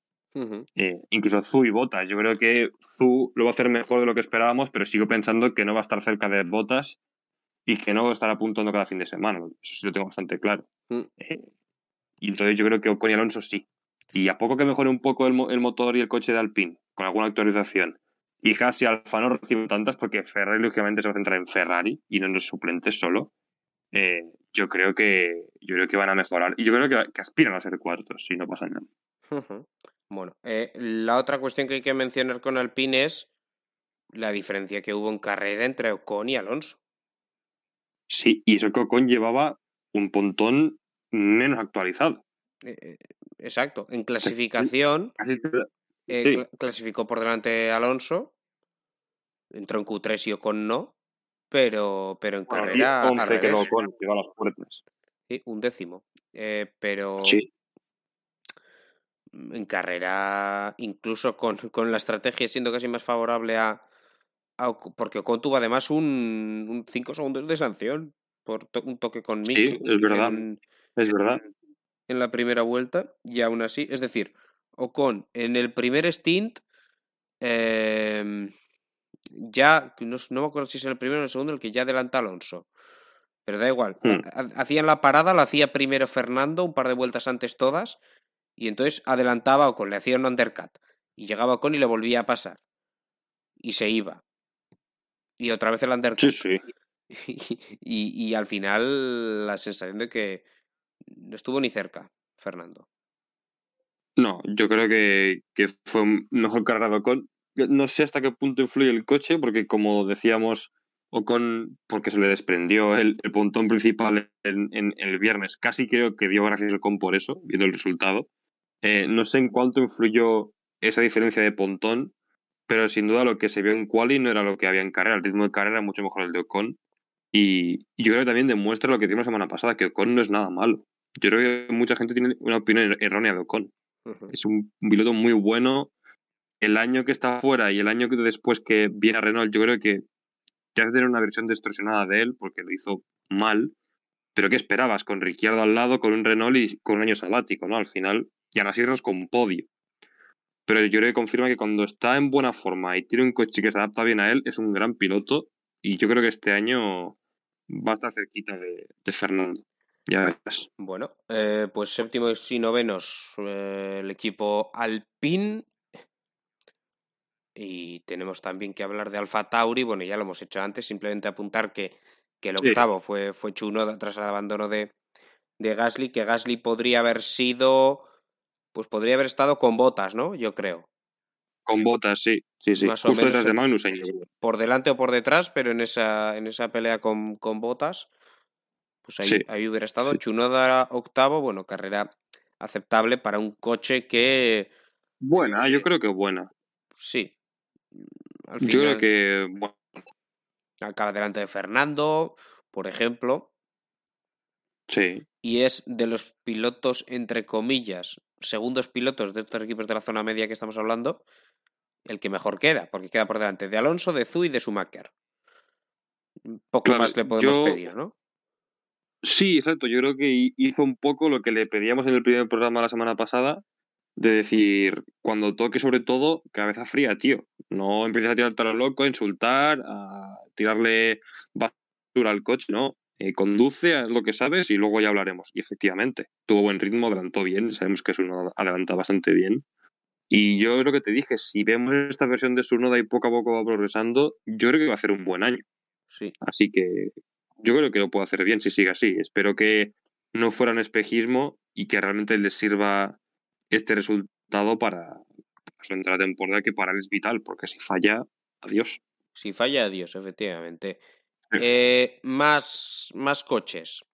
Eh, incluso Zu y Botas. Yo creo que Zu lo va a hacer mejor de lo que esperábamos, pero sigo pensando que no va a estar cerca de Botas y que no va a estar apuntando cada fin de semana. Eso sí lo tengo bastante claro. Mm. Eh, y entonces yo creo que Ocon y Alonso sí. Y a poco que mejore un poco el, el motor y el coche de Alpine, con alguna actualización, y casi Alfa no recibe tantas porque Ferrari lógicamente se va a centrar en Ferrari y no en los suplentes solo. Eh, yo creo que yo creo que van a mejorar y yo creo que, aspiran a ser cuartos si no pasa nada. Bueno, eh, la otra cuestión que hay que mencionar con Alpine es la diferencia que hubo en carrera entre Ocon y Alonso. Sí, y eso que Ocon llevaba un pontón menos actualizado. Eh, exacto, en clasificación eh, clasificó por delante Alonso, entró en Q3 y Ocon no. pero, pero en carrera. 11 que Ocon a las puertas. Sí, un décimo. Eh, pero. Sí. En carrera, incluso con, con, la estrategia siendo casi más favorable a. porque Ocon tuvo además un 5 segundos de sanción por un toque con Mick. Sí, es verdad. es verdad. En la primera vuelta, y aún así, es decir, Ocon en el primer stint. Eh, ya, no, no, me acuerdo si es el primero o el segundo, el que ya adelanta Alonso. Pero da igual. Hmm. Hacían la parada, la hacía primero Fernando, un par de vueltas antes todas, y entonces adelantaba Ocon, le hacía un undercut. Y llegaba Ocon y le volvía a pasar. Y se iba. Y otra vez el undercut. Sí, sí. Y, y, al final la sensación de que no estuvo ni cerca, Fernando. No, yo creo que, fue mejor cargado con no sé hasta qué punto influye el coche, porque como decíamos, Ocon, porque se le desprendió el, pontón principal en, el viernes, casi creo que dio gracias al Ocon por eso, viendo el resultado. Eh, no sé en cuánto influyó esa diferencia de pontón, pero sin duda lo que se vio en quali no era lo que había en carrera. El ritmo de carrera era mucho mejor el de Ocon. Y yo creo que también demuestra lo que dijimos la semana pasada, que Ocon no es nada malo. Yo creo que mucha gente tiene una opinión er-, errónea de Ocon. Es un piloto muy bueno, el año que está fuera y el año que después que viene a Renault, yo creo que ya tener una versión distorsionada de él porque lo hizo mal. Pero ¿qué esperabas? Con Ricciardo al lado, con un Renault y con un año sabático, ¿no? Al final, y ahora sí con podio. Pero yo creo que confirma que cuando está en buena forma y tiene un coche que se adapta bien a él, es un gran piloto. Y yo creo que este año va a estar cerquita de, Fernando. Ya verás. Bueno, eh, pues séptimo y novenos eh, el equipo Alpine y tenemos también que hablar de Alfa Tauri, bueno, ya lo hemos hecho antes, simplemente apuntar que, que el octavo fue, fue Chuno tras el abandono de, de Gasly, que Gasly podría haber sido, pues podría haber estado con botas, ¿no? Yo creo. Con botas, sí, sí, sí. Justo detrás de Magnus. Por delante o por detrás, pero en esa, en esa pelea con, con botas, pues ahí, ahí hubiera estado. Chunoda octavo, bueno, carrera aceptable para un coche que... Buena, yo creo que buena. Sí, yo creo que. Bueno. Acaba delante de Fernando, por ejemplo. Sí. Y es de los pilotos, entre comillas, segundos pilotos de estos equipos de la zona media que estamos hablando, el que mejor queda, porque queda por delante de Alonso, de Zu y de Schumacher. Poco más le podemos pedir, ¿no? Sí, exacto. Yo creo que hizo un poco lo que le pedíamos en el primer programa la semana pasada, de decir, cuando toque sobre todo, cabeza fría, tío. No empieces a tirar todo lo loco, a insultar, a tirarle basura al coche, no. Eh, conduce, a lo que sabes y luego ya hablaremos. Y efectivamente, tuvo buen ritmo, adelantó bien, sabemos que uno adelanta bastante bien. Y yo creo que te dije, si vemos esta versión de Sunoda y poco a poco va progresando, yo creo que va a hacer un buen año. Sí. Así que yo creo que lo puedo hacer bien si sigue así. Espero que no fuera un espejismo y que realmente les sirva este resultado para entrar la temporada que para él es vital, porque si falla, adiós. Si falla, adiós, efectivamente. Eh, más, más coches.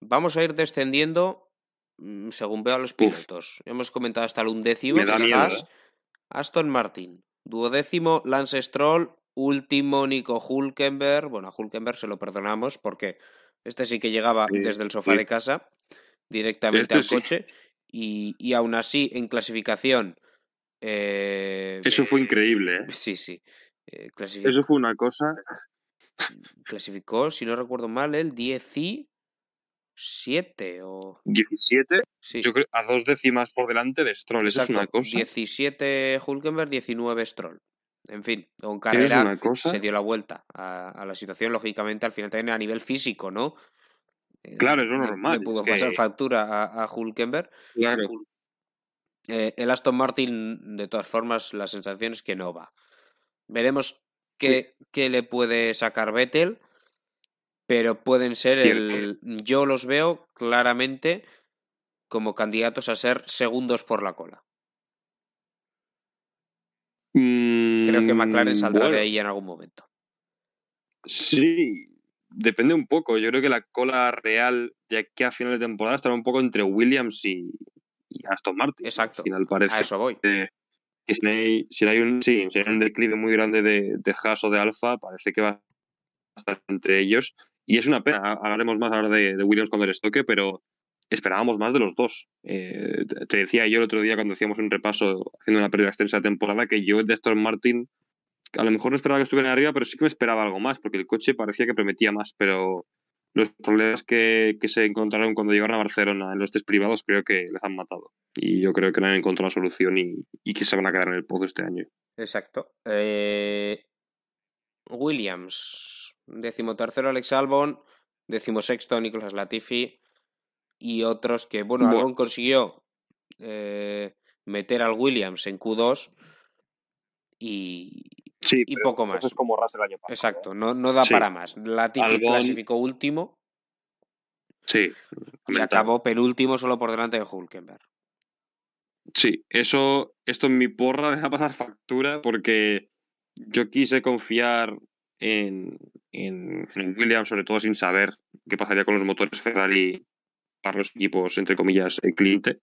Vamos a ir descendiendo mm, según veo a los pilotos. Hemos comentado hasta el undécimo, ¿eh? Aston Martin. Duodécimo, Lance Stroll. Último, Nico Hulkenberg. Bueno, a Hulkenberg se lo perdonamos porque este sí que llegaba desde el sofá de casa directamente este al coche. Y, y aún así, en clasificación. Eh, Eso fue increíble, ¿eh? Sí, sí. Eh, Eso fue una cosa. Clasificó, si no recuerdo mal, el 17 o. ¿17? Sí. Yo creo a dos décimas por delante de Stroll. Eso es una cosa. 17 Hulkenberg, 19 Stroll. En fin, con carrera se dio la vuelta a, a, la situación, lógicamente, al final también a nivel físico, ¿no? Eh, claro, eso es normal. Le pudo pasar factura a, a, Hulkenberg. Claro. Eh, el Aston Martin, de todas formas, la sensación es que no va. Veremos qué, qué le puede sacar Vettel, pero pueden ser el. Yo los veo claramente como candidatos a ser segundos por la cola. Creo que McLaren saldrá de ahí en algún momento. Sí, depende un poco. Yo creo que la cola real de aquí a final de temporada estará un poco entre Williams y, Aston Martin. Exacto. Al final parece a eso voy. Que, si, hay un, sí, si hay un declive muy grande de, de Haas o de Alfa, parece que va entre ellos. Y es una pena, hablaremos más ahora de, Williams cuando les toque, pero esperábamos más de los dos. Eh, te decía yo el otro día cuando hacíamos un repaso, haciendo una pérdida extensa de temporada, que yo de Aston Martin a lo mejor no esperaba que estuvieran arriba, pero sí que me esperaba algo más, porque el coche parecía que prometía más, pero los problemas que, se encontraron cuando llegaron a Barcelona en los test privados creo que les han matado. Y yo creo que no han encontrado la solución y, que se van a quedar en el pozo este año. Exacto. Eh, Williams, decimotercero Alex Albon, decimosexto Nicolás Latifi y otros que, bueno, Albon consiguió eh, meter al Williams en Q2 y, y poco más. es como Russell el año pasado. Exacto, no, no da para más. Latifi clasificó último. Sí. Y acabó penúltimo solo por delante de Hulkenberg. Sí, eso, esto en mi porra me va a pasar factura porque yo quise confiar en, en, Williams, sobre todo sin saber qué pasaría con los motores Ferrari para los equipos, entre comillas, el cliente.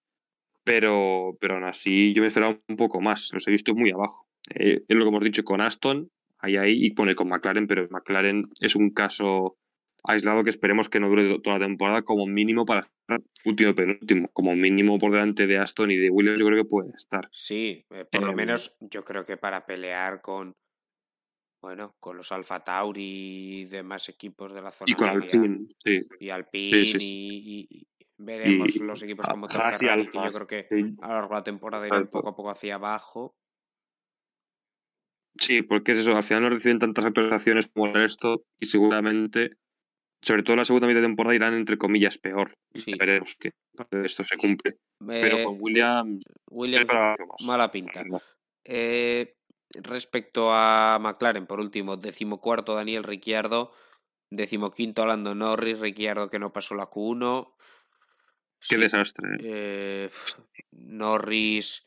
Pero, pero aún así yo me esperaba un poco más, los he visto muy abajo. Eh, es lo que hemos dicho con Aston, ahí, ahí, y pone con McLaren, pero McLaren es un caso aislado que esperemos que no dure toda la temporada como mínimo para estar último penúltimo, como mínimo por delante de Aston y de Williams yo creo que puede estar. Sí, eh, por lo menos yo creo que para pelear con bueno, con los Alfa Tauri y demás equipos de la zona y con Alpine, sí. y Alpine y, veremos los equipos como Ferrari, que yo creo que a lo largo de la temporada irán poco a poco hacia abajo Sí, porque es eso, al final no reciben tantas actualizaciones como el resto y seguramente, sobre todo la segunda mitad de temporada, irán entre comillas peor. Veremos que parte de esto se cumple. Pero con Williams, Williams mala pinta. Eh, respecto a McLaren, por último, decimocuarto Daniel Ricciardo, decimoquinto Lando Norris, Ricciardo que no pasó la Q1. Qué desastre. Eh, Norris,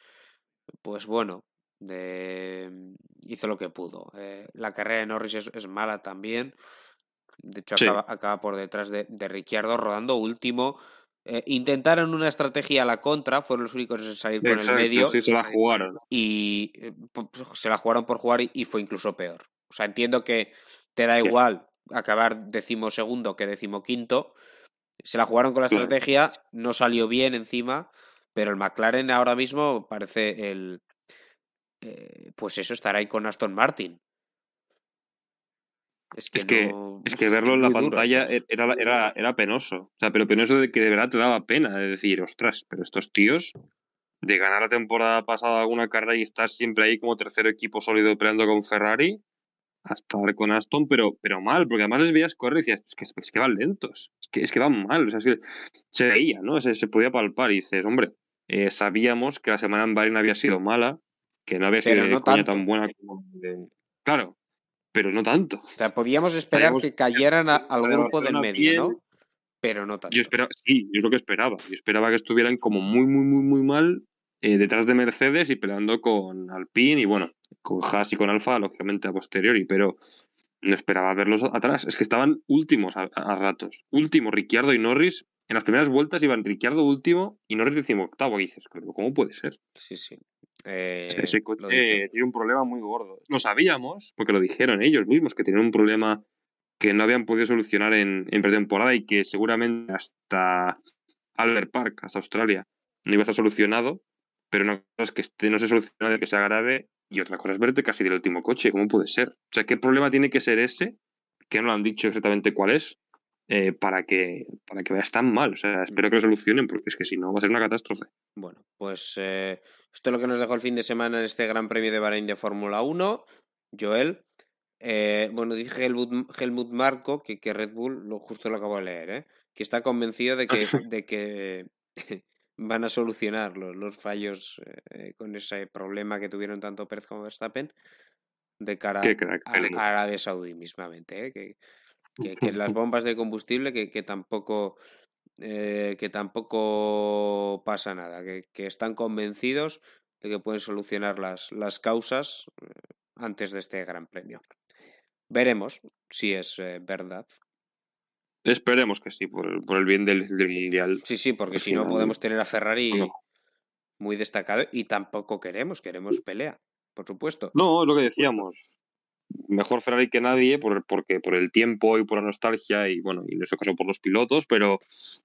pues bueno, de, hizo lo que pudo. Eh, la carrera de Norris es, mala también. De hecho, acaba, por detrás de, de Ricciardo, rodando último. Eh, intentaron una estrategia a la contra, fueron los únicos en salir por el medio. se la jugaron. Y eh, se la jugaron por jugar y, fue incluso peor. O sea, entiendo que te da igual acabar decimosegundo que decimoquinto. Se la jugaron con la estrategia, no salió bien encima, pero el McLaren ahora mismo parece el, eh, pues eso estará ahí con Aston Martin. Es que, es que, verlo en la pantalla e, era, era, era, penoso. O sea, pero penoso de que de verdad te daba pena de decir, ostras, pero estos tíos, de ganar la temporada pasada alguna carrera y estar siempre ahí como tercer equipo sólido peleando con Ferrari, hasta con Aston, pero, pero mal, porque además les veías correr y decías, es que, es que van lentos, es que, es que van mal, o sea, es que se veía, ¿no? Se, se podía palpar y dices, hombre, eh, sabíamos que la semana en Bahrein había sido mala, que no había sido tan buena como Claro, pero no tanto. O sea, podíamos esperar que cayeran al grupo del medio, ¿no? Pero no tanto. Yo esperaba, sí, yo es lo que esperaba. Yo esperaba que estuvieran como muy, muy, muy, muy mal eh, detrás de Mercedes y peleando con Alpine y bueno, con Haas y con Alfa, lógicamente a posteriori, pero no esperaba verlos atrás. Es que estaban últimos a, ratos. Último, Ricciardo y Norris. En las primeras vueltas iban Ricciardo último y Norris decimos octavo. Y dices, ¿cómo puede ser? Sí, sí. Eh, Ese coche tiene un problema muy gordo. Lo sabíamos, porque lo dijeron ellos mismos, que tenían un problema que no habían podido solucionar en, en pretemporada y que seguramente hasta Albert Park, hasta Australia, no iba a estar solucionado. Pero una cosa es que este no se soluciona de que sea grave y otra cosa es verte casi del último coche. ¿Cómo puede ser? O sea, ¿qué problema tiene que ser ese? Que no lo han dicho exactamente cuál es, eh, para, que, para que veas tan mal. O sea, espero que lo solucionen porque es que si no va a ser una catástrofe. Bueno, pues eh, esto es lo que nos dejó el fin de semana en este Gran Premio de Bahrein de Fórmula 1. Joel. Eh, bueno, dice Helmut, Marco que, que, Red Bull, lo justo lo acabo de leer, que está convencido de que, de que van a solucionar los, los fallos con ese problema que tuvieron tanto Pérez como Verstappen de cara a, Arabia Saudí mismamente. Que, que, las bombas de combustible que, que tampoco eh, que tampoco pasa nada, que, que, están convencidos de que pueden solucionar las, las causas eh, antes de este Gran Premio. Veremos si es eh, verdad. Esperemos que sí, por, por el bien del, del, Mundial. Sí, sí, porque si no podemos tener a Ferrari muy destacado y tampoco queremos, queremos pelea, por supuesto. No, es lo que decíamos mejor Ferrari que nadie por, porque, por el tiempo y por la nostalgia y bueno, y en ese caso por los pilotos, pero,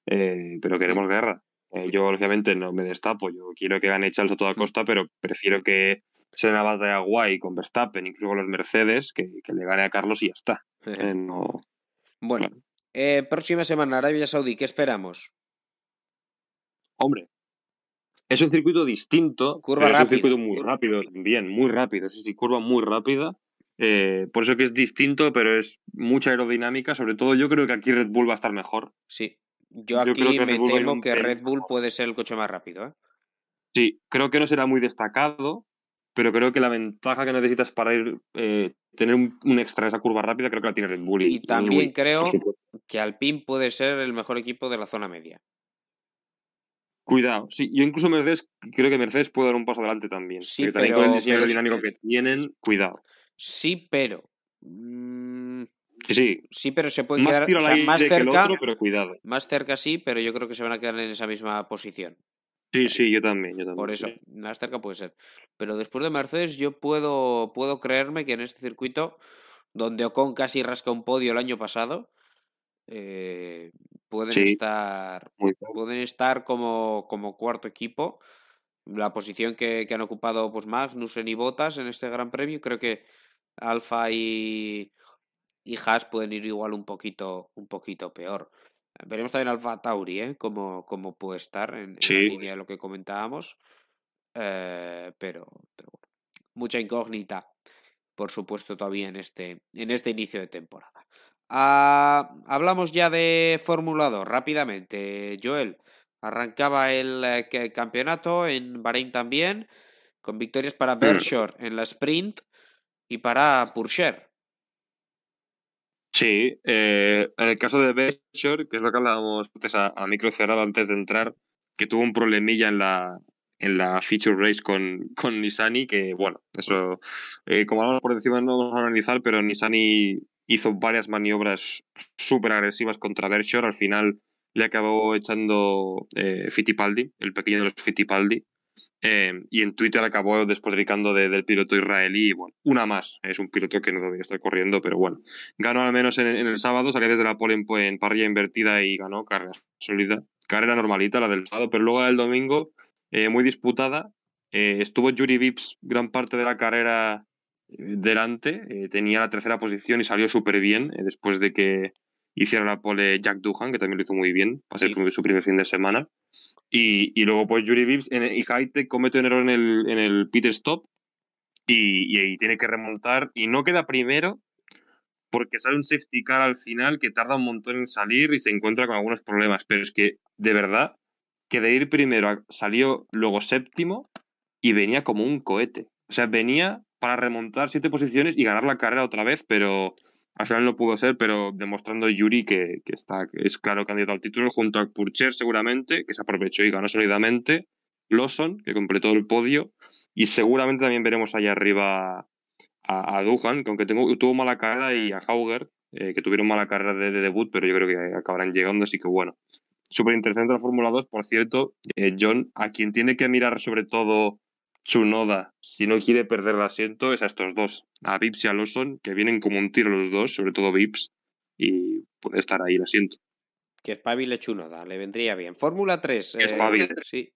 eh, pero queremos guerra. Eh, yo, obviamente, no me destapo. Yo quiero que gane Charles a toda costa, pero prefiero que sea una batalla guay con Verstappen, incluso con los Mercedes, que, le gane a Carlos y ya está. Eh, no... Bueno, próxima semana, Arabia Saudí, ¿qué esperamos? Hombre, es un circuito distinto. Curva Es un circuito muy rápido, bien, muy rápido. Sí, sí, curva muy rápida. Eh, por eso que es distinto, pero es mucha aerodinámica. Sobre todo, yo creo que aquí Red Bull va a estar mejor. Sí. Yo aquí me temo que Red Bull puede ser el coche más rápido. ¿eh? Sí, creo que no será muy destacado, pero creo que la ventaja que necesitas para ir eh, tener un, extra esa curva rápida, creo que la tiene Red Bull. Y, también creo que Alpine puede ser el mejor equipo de la zona media. Cuidado, sí, yo incluso Mercedes, creo que Mercedes puede dar un paso adelante también. Sí, pero, también con el diseño aerodinámico que tienen, cuidado. Sí, pero. Mm, sí. Sí, pero se puede quedar más cerca. pero cuidado. Más cerca sí, pero yo creo que se van a quedar en esa misma posición. Sí, sí, yo también, yo también. Por eso, más cerca puede ser. Pero después de Mercedes, yo puedo, puedo creerme que en este circuito, donde Ocon casi rasca un podio el año pasado, eh, pueden estar pueden estar como, como cuarto equipo la posición que, han ocupado pues Magnussen y Botas en este Gran Premio creo que Alfa y, y Haas pueden ir igual un poquito un poquito peor veremos también Alfa Tauri ¿eh? como, como puede estar en, la línea de lo que comentábamos eh, pero, pero mucha incógnita por supuesto todavía en este en este inicio de temporada Ah, hablamos ya de Fórmula 2 rápidamente. Joel, arrancaba el eh, campeonato en Bahrein también, con victorias para mm. Bershore en la sprint y para Purcher. Sí, eh, en el caso de Bershore, que es lo que hablábamos a, a, micro cerrado antes de entrar, que tuvo un problemilla en la, en la feature race con, con que bueno, eso, eh, como hablamos por encima no vamos a analizar, pero Nissani hizo varias maniobras súper agresivas contra Bershore. Al final le acabó echando eh, Fittipaldi, el pequeño de los Fittipaldi. Eh, y en Twitter acabó despotricando del piloto israelí. Bueno, una más. Es un piloto que no debería estar corriendo, pero bueno. Ganó al menos en, el sábado, salió desde la pole en, parrilla invertida y ganó carrera sólida. Carrera normalita, la del sábado, pero luego el domingo, eh, muy disputada. estuvo Yuri Vips gran parte de la carrera delante, eh, tenía la tercera posición y salió súper bien eh, después de que hiciera la pole Jack Duhan, que también lo hizo muy bien, para ser su primer fin de semana. Y, luego, pues Yuri Vips y Haitek comete un error en el, en el pit stop y, y, tiene que remontar y no queda primero porque sale un safety car al final que tarda un montón en salir y se encuentra con algunos problemas. Pero es que, de verdad, que de ir primero salió luego séptimo y venía como un cohete. O sea, venía para remontar siete posiciones y ganar la carrera otra vez, pero al final no pudo ser, pero demostrando Yuri que, está, es claro candidato al título, junto a Purcher seguramente, que se aprovechó y ganó sólidamente, Lawson, que completó el podio, y seguramente también veremos allá arriba a, a Duhan, que aunque tuvo mala carrera, y a Hauger, eh, que tuvieron mala carrera de, debut, pero yo creo que acabarán llegando, así que bueno. Súper interesante la Fórmula 2, por cierto, eh, John, a quien tiene que mirar sobre todo Chunoda, si no quiere perder el asiento, es a estos dos, a Vips y a Lawson, que vienen como un tiro los dos, sobre todo Vips, y puede estar ahí el asiento. Que espabile Chunoda, le vendría bien. Fórmula 3. Eh, sí.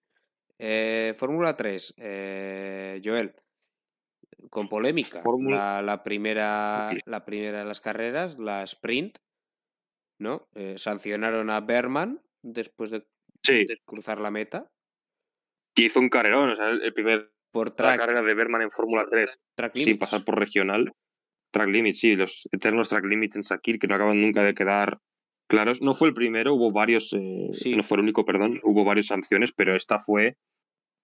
Eh, Fórmula 3, eh, Joel, con polémica. La, primera, la primera de las carreras, la sprint, ¿no? Sancionaron a Berman después de, de cruzar la meta. Que hizo un carrerón, o sea, el primer por track. La carrera de Berman en Fórmula 3. Track sí, pasar por regional. Track limits, sí, los eternos track limits en Sakir que no acaban nunca de quedar claros. No fue el primero, hubo varios, eh, no fue el único, perdón, hubo varias sanciones, pero esta fue,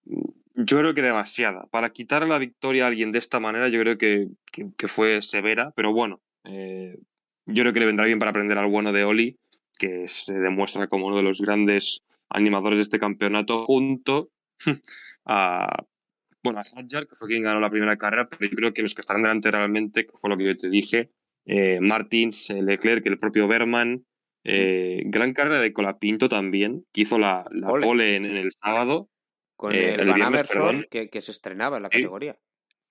mm, yo creo que demasiada. Para quitar la victoria a alguien de esta manera, yo creo que, que, fue severa, pero bueno, eh, yo creo que le vendrá bien para aprender al bueno de Oli, que se demuestra como uno de los grandes animadores de este campeonato, junto a bueno, a Hadjar, que fue quien ganó la primera carrera, pero yo creo que los que estarán delante realmente, que fue lo que yo te dije, eh, Martins, eh, Leclerc, el propio Berman, eh, gran carrera de Colapinto también, que hizo la, pole, en, el sábado. Con el, el Van que, se estrenaba en la categoría.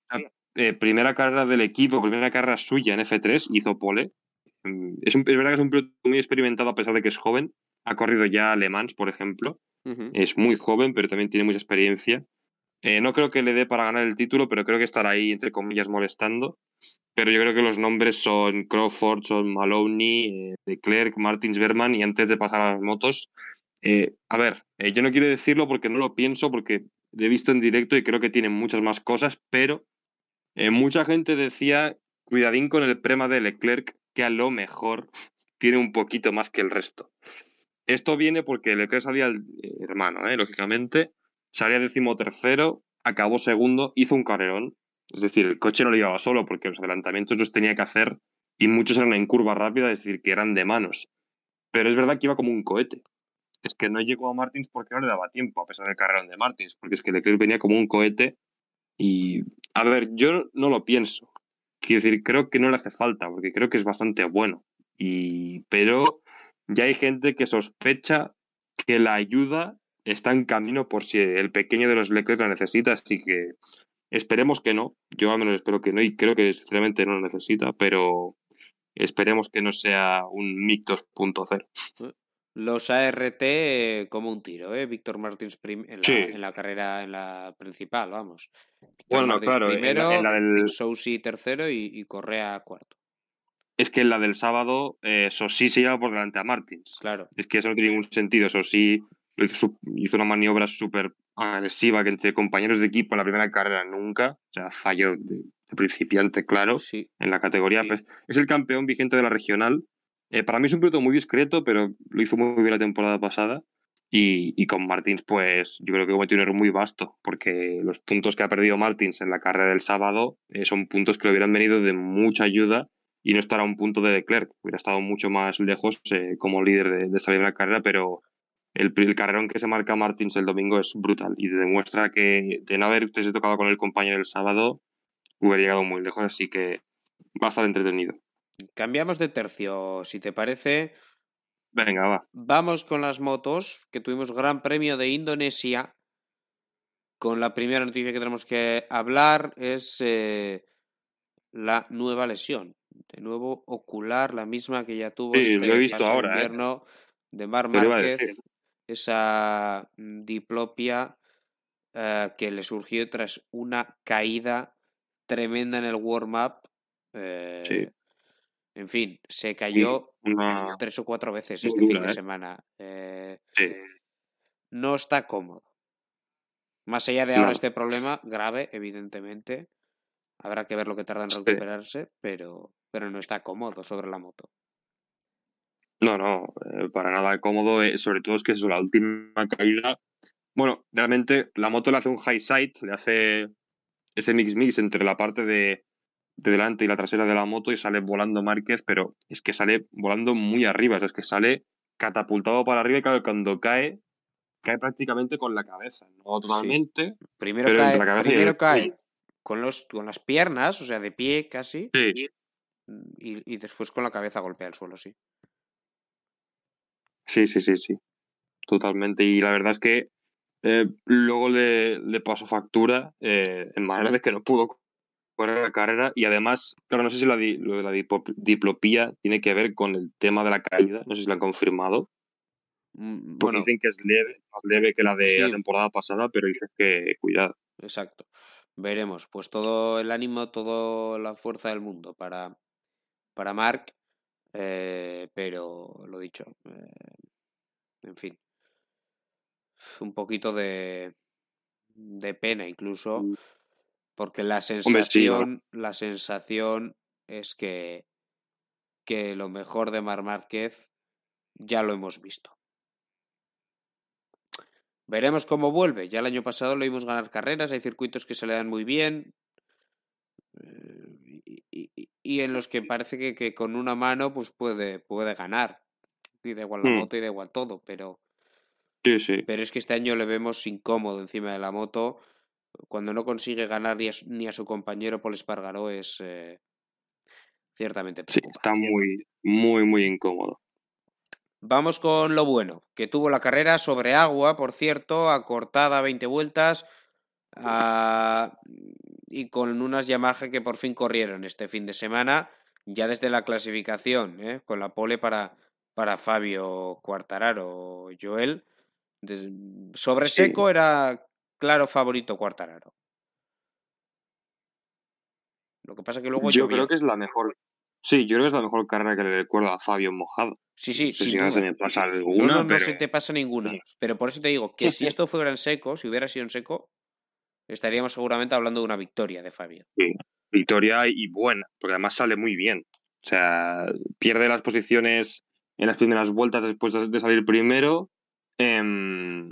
Ah, eh, primera carrera del equipo, primera carrera suya en F3, hizo pole. Mm, es, es verdad que es un piloto muy experimentado a pesar de que es joven. Ha corrido ya Le Mans, por ejemplo. Es muy joven, pero también tiene mucha experiencia. Eh, no creo que le dé para ganar el título, pero creo que estará ahí, entre comillas, molestando. Pero yo creo que los nombres son Crawford, son Maloney, eh, Klerk, Martins Berman y antes de pasar a las motos, eh, a ver, eh, yo no quiero decirlo porque no lo pienso, porque he visto en directo y creo que tiene muchas más cosas, pero mucha gente decía, cuidadín con el prema de Leclerc, que a lo mejor tiene un poquito más que el resto. Esto viene porque Leclerc salía, el hermano, lógicamente, salía decimotercero, acabó segundo, hizo un carrerón, es decir, el coche no lo llevaba solo porque los adelantamientos los tenía que hacer y muchos eran en curva rápida, es decir, que eran de manos. Pero es verdad que iba como un cohete. Es que no llegó a Martins porque no le daba tiempo, a pesar del carrerón de Martins, porque es que Leclerc venía como un cohete. Y, a ver, yo no lo pienso. Quiero decir, creo que no le hace falta, porque creo que es bastante bueno. Y, pero ya hay gente que sospecha que la ayuda está en camino por si el pequeño de los Leclerc la necesita, así que Esperemos que no, yo al menos espero que no y creo que sinceramente no lo necesita, pero esperemos que no sea un MIG 2.0. Los ART como un tiro, ¿eh? Víctor Martins en, la, carrera en la principal, vamos. bueno, claro, primero, en la, del... Sousi tercero y, Correa cuarto. Es que en la del sábado, eh, Sosi se lleva por delante a Martins. Claro. Es que eso no tiene ningún sentido. Sosi hizo, una maniobra súper agresiva que entre compañeros de equipo en la primera carrera nunca. O sea, falló de, principiante, claro, en la categoría. Pues, es el campeón vigente de la regional. Eh, para mí es un piloto muy discreto, pero lo hizo muy bien la temporada pasada. Y, con Martins, pues yo creo que cometió un error muy vasto, porque los puntos que ha perdido Martins en la carrera del sábado eh, son puntos que le hubieran venido de mucha ayuda y no estará a un punto de Leclerc. Hubiera estado mucho más lejos eh, como líder de, de esta primera carrera, pero el, el, carrerón que se marca Martins el domingo es brutal y demuestra que de no haber usted tocado con el compañero el sábado, hubiera llegado muy lejos, así que va a estar entretenido. Cambiamos de tercio, si te parece. Venga, va. Vamos con las motos, que tuvimos Gran Premio de Indonesia. Con la primera noticia que tenemos que hablar es eh, la nueva lesión. De nuevo, ocular, la misma que ya tuvo sí, este lo he visto ahora, ¿eh? invierno de Mar Márquez esa mm, diplopia eh, que le surgió tras una caída tremenda en el warm-up. Eh, en fin, se cayó tres o cuatro veces este fin de ¿eh? semana. No está cómodo. Más allá de ahora este problema grave, evidentemente, habrá que ver lo que tarda en recuperarse, pero, pero no está cómodo sobre la moto. No, no, eh, para nada cómodo. Eh, sobre todo es que es la última caída. Bueno, realmente la moto le hace un high side, le hace ese mix mix entre la parte de, delante y la trasera de la moto y sale volando Márquez, pero es que sale volando muy arriba, es que sale catapultado para arriba y claro, cuando cae, cae prácticamente con la cabeza, no totalmente. Primero cae, primero cae con, los, con las piernas, o sea, de pie casi, sí. y, y después con la cabeza golpea el suelo, sí. Sí, sí, sí, sí. Totalmente. Y la verdad es que eh, luego le, le, pasó factura eh, en manera de que no pudo correr la carrera. Y además, claro, no sé si la lo de la diplopía tiene que ver con el tema de la caída. No sé si lo han confirmado. Mm, bueno, dicen que es leve, más leve que la de la temporada pasada, pero dicen que cuidado. Exacto. Veremos. Pues todo el ánimo, toda la fuerza del mundo para, para Mark eh, pero lo dicho, eh, en fin, un poquito de, de pena incluso, mm. porque la sensación, la sensación es que, que lo mejor de Mar Márquez ya lo hemos visto. Veremos cómo vuelve. Ya el año pasado lo vimos ganar carreras, hay circuitos que se le dan muy bien. Eh, y, y en los que parece que, que, con una mano pues puede, puede ganar. Y da igual la mm. moto y da igual todo, pero. Sí, sí. Pero es que este año le vemos incómodo encima de la moto. Cuando no consigue ganar ni a, ni a su compañero Paul Espargaró es eh, ciertamente. Sí, está muy, muy, muy incómodo. Vamos con lo bueno, que tuvo la carrera sobre agua, por cierto, acortada 20 vueltas, Ah, y con unas Yamaha que por fin corrieron este fin de semana, ya desde la clasificación, ¿eh? con la pole para, para Fabio Cuartararo. Joel, sobre seco era claro favorito Cuartararo. Lo que pasa que luego yo creo que es la mejor. Sí, yo creo que es la mejor carrera que le recuerdo a Fabio mojado. Sí, sí, sí. si no se me pasa alguna. No, no, se te pasa ninguna. Pero por eso te digo que si esto fuera en seco, si hubiera sido en seco, estaríamos seguramente hablando de una victoria de Fabio. Sí, victoria y buena, porque además sale muy bien. O sea, pierde las posiciones en las primeras vueltas después de salir primero em,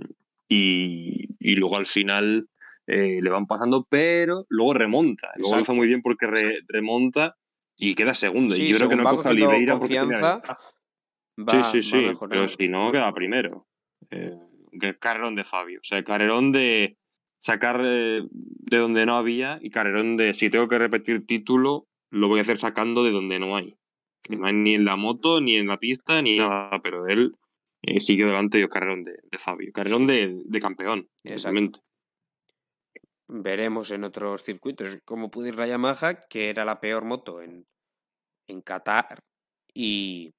y, luego al final eh, le van pasando, pero luego remonta. Luego lo hace muy bien porque remonta y queda segundo. y yo creo que no coge a Oliveira porque sí, sí, sí, pero si no queda primero. Eh, carrerón de Fabio. O sea, carrerón de sacar eh, de donde no había y carrerón de si tengo que repetir título, lo voy a hacer sacando de donde no hay. Que no hay ni en la moto, ni en la pista, ni nada, pero él eh, siguió delante yo carrerón de, Fabio. Carrerón de, de campeón, exactamente. Veremos en otros circuitos cómo pudo ir la Yamaha, que era la peor moto en, en Qatar. Y,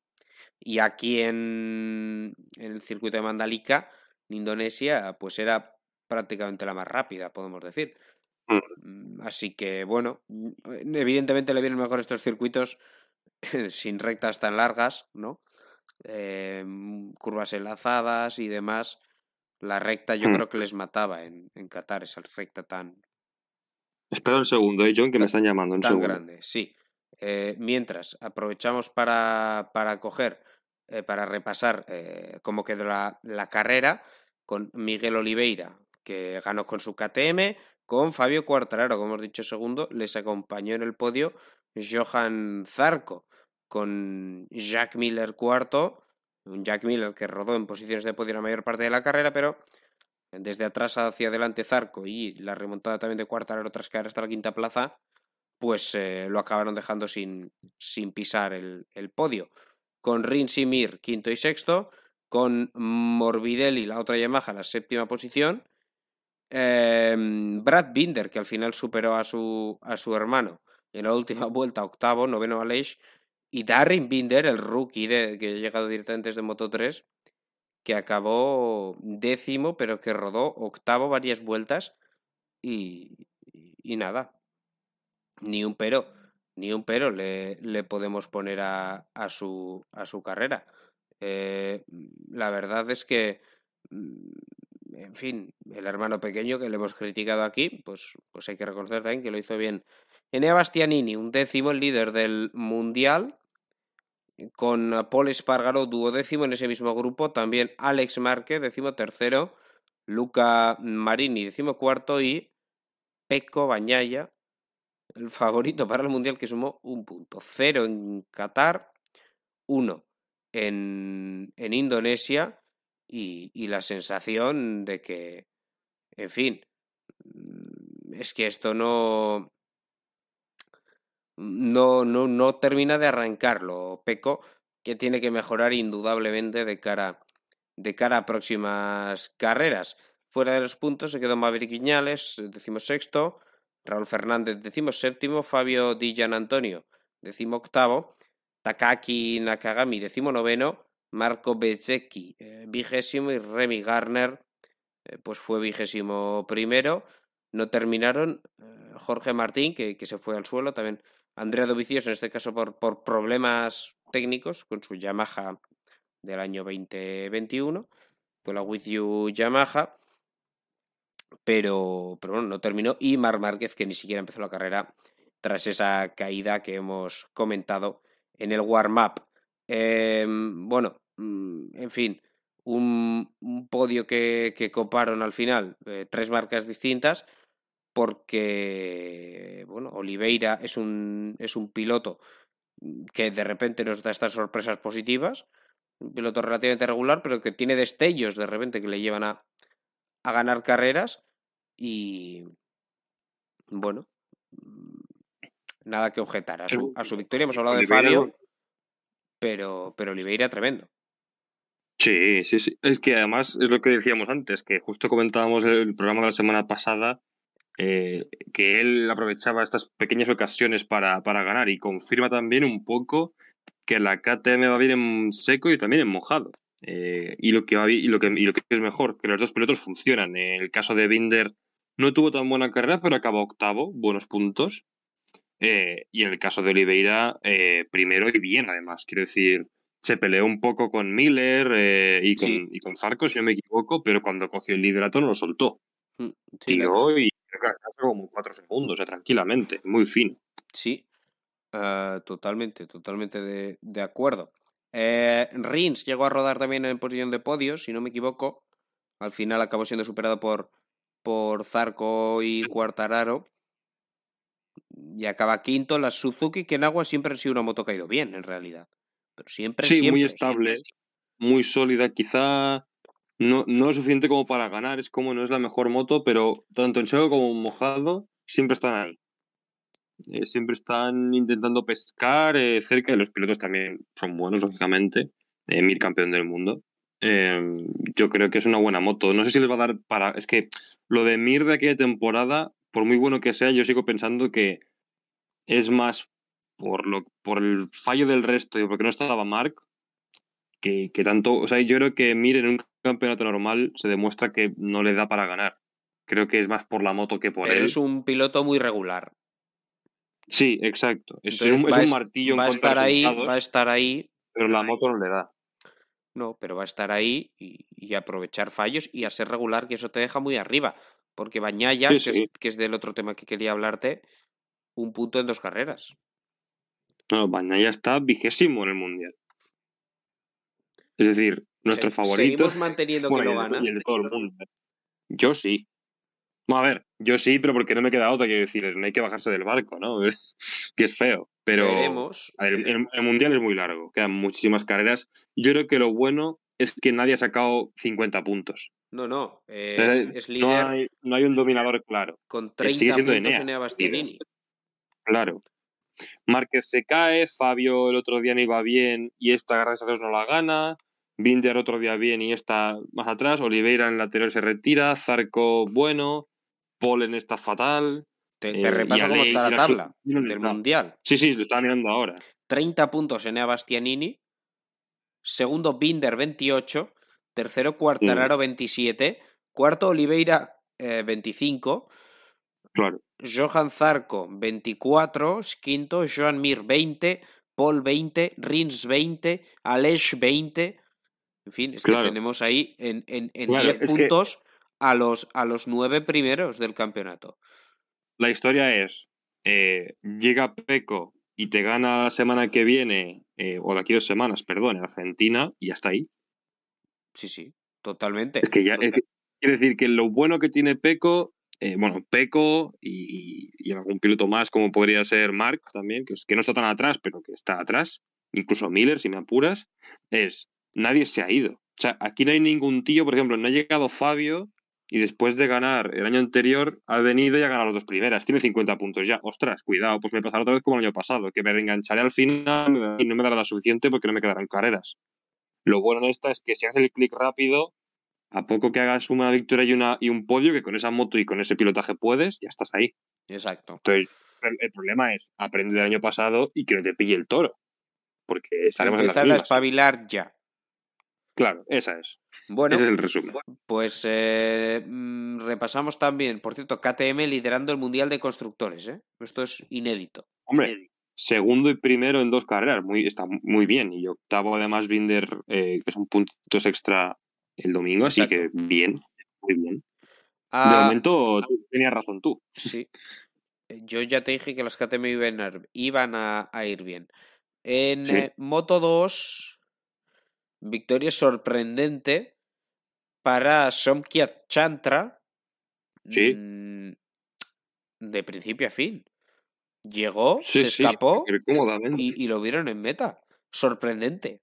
y aquí en, en el circuito de Mandalika, en Indonesia, pues era prácticamente la más rápida, podemos decir. Mm. Mm, así que, bueno, mm, evidentemente le vienen mejor estos circuitos sin rectas tan largas, ¿no? Eh, curvas enlazadas y demás. La recta yo creo que les mataba en, en Qatar, esa recta tan... Espera un segundo, ¿eh, John? Que me están llamando. Un tan grande, sí. Eh, mientras, aprovechamos para, para coger, eh, para repasar cómo quedó la, la carrera con Miguel Oliveira, que ganó con su KTM, con Fabio Cuartararo, como hemos dicho segundo, les acompañó en el podio Johan Zarco, con Jack Miller cuarto, un Jack Miller que rodó en posiciones de podio la mayor parte de la carrera, pero desde atrás hacia adelante Zarco y la remontada también de Cuartararo tras caer hasta la quinta plaza, pues eh, lo acabaron dejando sin, sin pisar el, el podio. Con Rins Mir quinto y sexto, con Morbidelli, la otra Yamaha, la séptima posición, Em, Brad Binder, que al final superó a su, a su hermano en la última vuelta, octavo, noveno Aleix, y Darren Binder, el rookie que ha llegado directamente desde Moto 3, que acabó décimo, pero que rodó octavo varias vueltas y, y nada, ni un pero, ni un pero le, le podemos poner a, a, su, a su carrera. Eh, la verdad es que mm, en fin, el hermano pequeño que le hemos criticado aquí, pues, pues hay que reconocer también que lo hizo bien. Enea Bastianini, un décimo, el líder del Mundial, con Paul Espargaro, duodécimo en ese mismo grupo, también Alex Márquez, décimo tercero, Luca Marini, décimo cuarto, y Pecco Bañaya, el favorito para el Mundial, que sumó un punto. Cero en Qatar, uno en, en Indonesia y, la sensación de que, en fin, mm, es que esto no, no, no, no termina de arrancarlo. Peco, que tiene que mejorar indudablemente de cara, de cara a próximas carreras. Fuera de los puntos se quedó Maverick Iñales, decimos sexto, Raúl Fernández, decimos séptimo, Fabio Di Gian Antonio, decimo octavo, Takaki Nakagami, decimo noveno, Marco Bezzecchi, eh, vigésimo, y Remy Garner, eh, pues fue vigésimo primero. No terminaron eh, Jorge Martín, que, que, se fue al suelo, también Andrea Dovicioso, en este caso por, por problemas técnicos con su Yamaha del año 2021, con la With You Yamaha, pero, pero bueno, no terminó. Y Mar Márquez, que ni siquiera empezó la carrera tras esa caída que hemos comentado en el warm-up. Em, bueno, mm, en fin, un, podio que, que, coparon al final eh, tres marcas distintas porque, bueno, Oliveira es un, es un piloto que de repente nos da estas sorpresas positivas, un piloto relativamente regular, pero que tiene destellos de repente que le llevan a, a ganar carreras y, bueno, mm, nada que objetar a su, a su victoria. Hemos hablado de Fabio pero, pero Oliveira tremendo. Sí, sí, sí. Es que además es lo que decíamos antes, que justo comentábamos el programa de la semana pasada eh, que él aprovechaba estas pequeñas ocasiones para, para ganar y confirma también un poco que la KTM va bien en seco y también en mojado. Eh, y, lo que va, y, lo que, y lo que es mejor, que los dos pilotos funcionan. En el caso de Binder no tuvo tan buena carrera, pero acabó octavo, buenos puntos. Eh, y en el caso de Oliveira, eh, primero y bien, además. Quiero decir, se peleó un poco con Miller y, con, y con Zarco, si no me equivoco, pero cuando cogió el liderato no lo soltó. Mm, Tiró y creo que como cuatro segundos, o sea, tranquilamente, muy fino. Sí, totalmente, totalmente de, de acuerdo. Eh, Rins llegó a rodar también en posición de podio, si no me equivoco. Al final acabó siendo superado por, por Zarco y Cuartararo. Y acaba quinto. La Suzuki que en agua siempre ha sido una moto que ha ido bien, en realidad. Pero siempre, sí, muy estable, muy sólida. Quizá no, no es suficiente como para ganar. Es como no es la mejor moto, pero tanto en seco como en mojado siempre están ahí. Eh, siempre están intentando pescar eh, cerca y los pilotos también son buenos, lógicamente. Eh, Mir campeón del mundo. Em, yo creo que es una buena moto. No sé si les va a dar para. Es que lo de Mir de aquella temporada, por muy bueno que sea, yo sigo pensando que es más por, lo, por el fallo del resto y porque no estaba Mark que, que tanto. O sea, yo creo que Mir en un campeonato normal se demuestra que no le da para ganar. Creo que es más por la moto que por Pero él. es un piloto muy regular. Sí, exacto. Es, un, martillo va a estar ahí, va a estar ahí. Pero la moto no le da. No, pero va a estar ahí y, aprovechar fallos y a ser regular, que eso te deja muy arriba. Porque Bañaya, que, Es, que, Es, del otro tema que quería hablarte, un punto en dos carreras. No, Bañaya está vigésimo en el mundial. Es decir, nuestro favorito. Seguimos manteniendo que lo gana. Y el de todo el mundo. Yo sí a ver, yo sí, pero porque no me queda otra, quiero decir, no hay que bajarse del barco, ¿no? que es feo. Pero el, mundial es muy largo, quedan muchísimas carreras. Yo creo que lo bueno es que nadie ha sacado 50 puntos. No, no, eh, es líder. No hay, no hay, un dominador claro. Con 30 puntos Enea, Bastianini. Claro. Márquez se cae, Fabio el otro día no iba bien y esta gracias a no la gana. Binder otro día bien y está más atrás. Oliveira en el lateral se retira. Zarco bueno. Polen está fatal. Te, te eh, cómo está la tabla del Mundial. Sí, sí, lo estaba mirando ahora. 30 puntos en Bastianini. Segundo, Binder, 28. Tercero, Cuartararo, 27. Cuarto, Oliveira, 25. Claro. Johan Zarco, 24. Quinto, Joan Mir, 20. Paul, 20. Rins, 20. Alej, 20. En fin, es que tenemos ahí en, en, 10 puntos a los, a los nueve primeros del campeonato. La historia es, eh, llega Peco y te gana la semana que viene, eh, o de aquí dos semanas, perdón, en Argentina, y ya está ahí. Sí, sí, totalmente. Es que ya, quiere decir que lo bueno que tiene Peco, eh, bueno, Peco y, y, algún piloto más, como podría ser Mark también, que, no está tan atrás, pero que está atrás, incluso Miller, si me apuras, es, nadie se ha ido. O sea, aquí no hay ningún tío, por ejemplo, no ha llegado Fabio y después de ganar el año anterior ha venido y ha ganado las dos primeras. Tiene 50 puntos ya. Ostras, cuidado, pues me pasará otra vez como el año pasado, que me reengancharé al final y no me dará la suficiente porque no me quedarán carreras. Lo bueno en esta es que si haces el clic rápido, a poco que hagas una victoria y, una, y un podio, que con esa moto y con ese pilotaje puedes, ya estás ahí. Exacto. Entonces, el, problema es aprender del año pasado y que no te pille el toro. Porque estaremos Empezar en las a espabilar ya. Claro, esa es. Bueno, Ese es el resumen. Pues eh, mm, repasamos también, por cierto, KTM liderando el Mundial de Constructores. ¿eh? Esto es inédito. Hombre, segundo y primero en dos carreras, muy, está muy bien. Y octavo además Binder, eh, que son puntos extra el domingo, así que bien, muy bien. de ah, momento tenías razón tú. Sí. Yo ya te dije que las KTM iban a, ir bien. En Moto 2 Victoria sorprendente para Somkiat Chantra. Sí. Mm, de principio a fin. Llegó, se escapó y, lo vieron en meta. Sorprendente.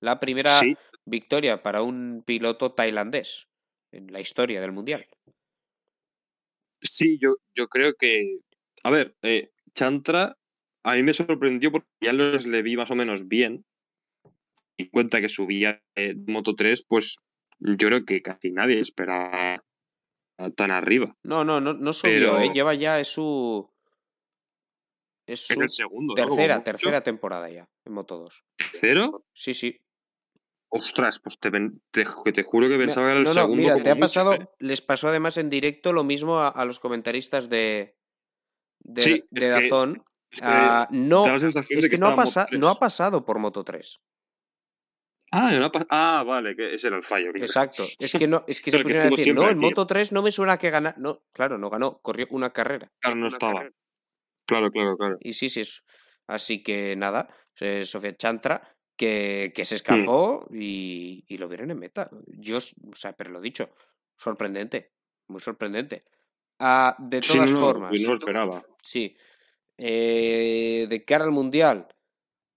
La primera victoria para un piloto tailandés en la historia del Mundial. Sí, yo, yo creo que. A ver, eh, Chantra a mí me sorprendió porque ya los le vi más o menos bien y cuenta que subía de Moto 3, pues yo creo que casi nadie esperaba tan arriba. No, no, no, no subió, ¿eh? lleva ya es su. Es su el segundo, tercera, tercera temporada ya en Moto 2. ¿Tercero? Sí, sí. Ostras, pues te, te, juro que pensaba que era el no, segundo. No, mira, te ha pasado, ¿eh? les pasó además en directo lo mismo a, los comentaristas de, de, de Dazón. Ah, no, es que, no, ha no ha pasado por Moto 3. Ah, no ah, vale, que ese era el fallo. Exacto. Es que no, es que se pusieron a decir, no, en Moto 3 no me suena que ganar. No, claro, no ganó, corrió una carrera. Claro, no estaba. Claro, claro, claro. Y sí, sí. Es... Así que nada, Sofía Chantra, que, que se escapó y, y, lo vieron en meta. Yo, o sea, pero lo dicho, sorprendente, muy sorprendente. Ah, de todas formas. no lo esperaba. Sí. Eh, de cara al Mundial,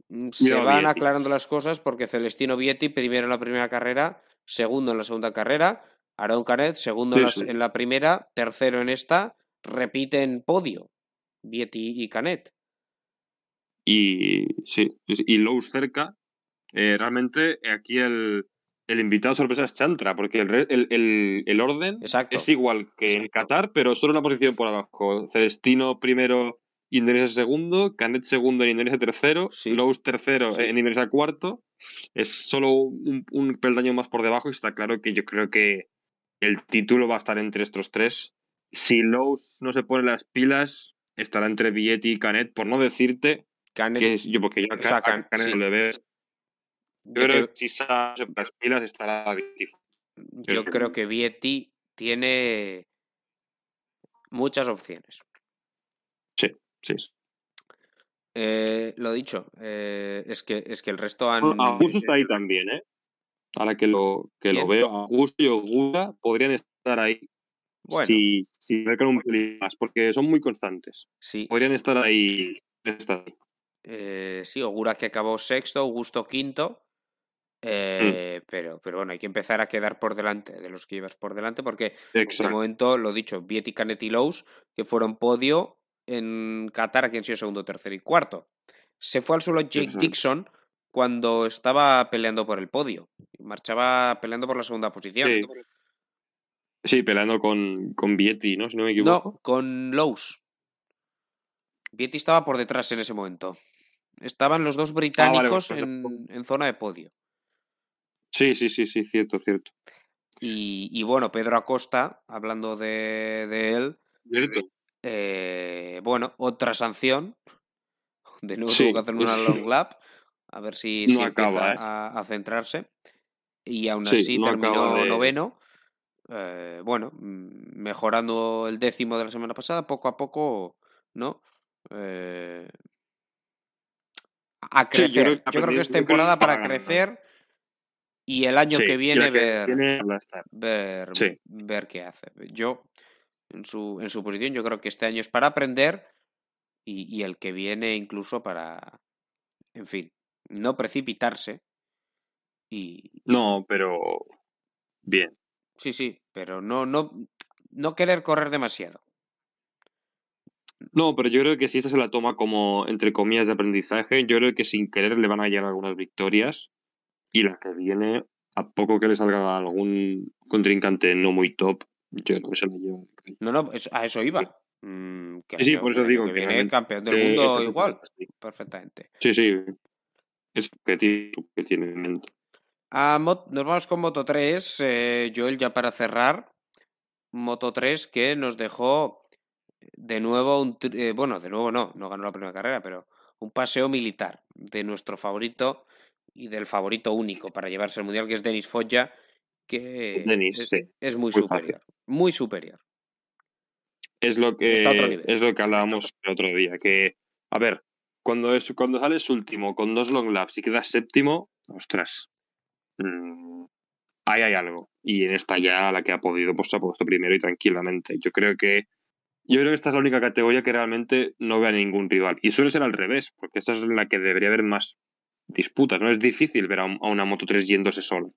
mm, se van aclarando las cosas porque Celestino Vietti, primero en la primera carrera, segundo en la segunda carrera, Aaron Canet, segundo en, la, primera, tercero en esta, repiten podio, Vietti y Canet. Y sí, y Lowe's cerca, eh, realmente aquí el, el, invitado sorpresa es Chantra, porque el, el, el orden es igual que en Qatar, pero solo una posición por abajo. Celestino primero, Indonesia segundo, Canet segundo en Indonesia tercero, sí. tercero en Indonesia cuarto. Es solo un, un, peldaño más por debajo y está claro que yo creo que el título va a estar entre estos tres. Si Lowe's no se pone las pilas, estará entre Vietti y Canet, por no decirte que es, yo porque yo a, Canet no le veo. Yo, creo que si se las pilas estará Vietti. Yo creo que Vietti tiene muchas opciones. Sí. Sí. Eh, lo dicho, eh, es, que, es que el resto han. Augusto está ahí también, ¿eh? Ahora que lo, que lo veo, Augusto y Ogura podrían estar ahí. Bueno. Si, si con un pelín más, porque son muy constantes. Sí. Podrían estar ahí. Estar ahí. Eh, sí, Ogura que acabó sexto, Augusto quinto. Mm. pero, pero bueno, hay que empezar a quedar por delante de los que llevas por delante, porque de momento, lo dicho, Vietti, Canet y Lowe's, que fueron podio, en Qatar quien sido segundo, tercero y cuarto. Se fue al suelo Jake Dixon cuando estaba peleando por el podio. Marchaba peleando por la segunda posición. Sí, peleando con, con Vietti, ¿no? Si no me equivoco. No, con Lowe's. Vietti estaba por detrás en ese momento. Estaban los dos ah, británicos pues en, zona de podio. Sí, sí, sí, sí, cierto, cierto. Y, bueno, Pedro Acosta, hablando de, de él, cierto. Eh, bueno, otra sanción. De nuevo tuvo que hacer una long lap. A ver si, empieza ¿eh? a, centrarse. Y aún así terminó noveno. Eh, bueno, mm, mejorando el décimo de la semana pasada, poco a poco, ¿no? a crecer. yo, creo que, es temporada para crecer y el año que viene ver, ver, ver qué hace. Yo en su, en su posición. Yo creo que este año es para aprender y, el que viene incluso para, en fin, no precipitarse. Y, no, pero bien. Sí, sí, pero no, no, no querer correr demasiado. No, pero yo creo que si esta se la toma como, entre comillas, de aprendizaje, yo creo que sin querer le van a llegar algunas victorias y la que viene, a poco que le salga algún contrincante no muy top, yo no se la llevo. No, no, a eso iba. Mm, sí, por eso digo que, viene campeón del mundo igual. Perfectamente. Sí, sí. Es que tiene, que tiene en mente. nos vamos con Moto 3. Eh, Joel, ya para cerrar. Moto 3 que nos dejó de nuevo un. Eh, bueno, de nuevo no, no ganó la primera carrera, pero un paseo militar de nuestro favorito y del favorito único para llevarse el mundial, que es Denis Foggia, que es, muy, superior. Muy superior. Es lo que es lo que hablábamos el otro día, que a ver, cuando es cuando sales último con dos long laps y quedas séptimo, ostras. Mm, ahí hay algo. Y en esta ya la que ha podido, pues se ha puesto primero y tranquilamente. Yo creo que yo creo que esta es la única categoría que realmente no ve a ningún rival. Y suele ser al revés, porque esta es la que debería haber más disputas. No es difícil ver a, una Moto 3 yéndose sola.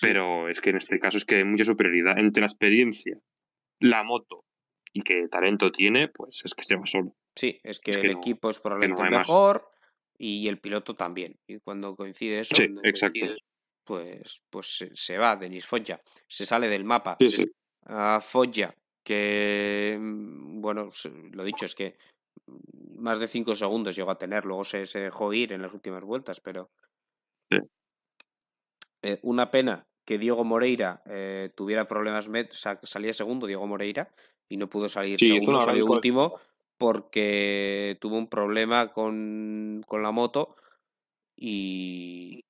Pero es que en este caso es que hay mucha superioridad entre la experiencia, la moto y que talento tiene, pues es que se va solo. Sí, es que, el equipo es probablemente mejor y el piloto también. Y cuando coincide eso, exacto. pues, pues se va Denis Foggia, se sale del mapa. a Foggia, que, mm, bueno, lo dicho, es que más de 5 segundos llegó a tener, luego se, dejó ir en las últimas vueltas, pero... Eh, una pena que Diego Moreira eh, tuviera problemas, salía segundo Diego Moreira y no pudo salir segundo, salió último porque tuvo un problema con, con la moto y,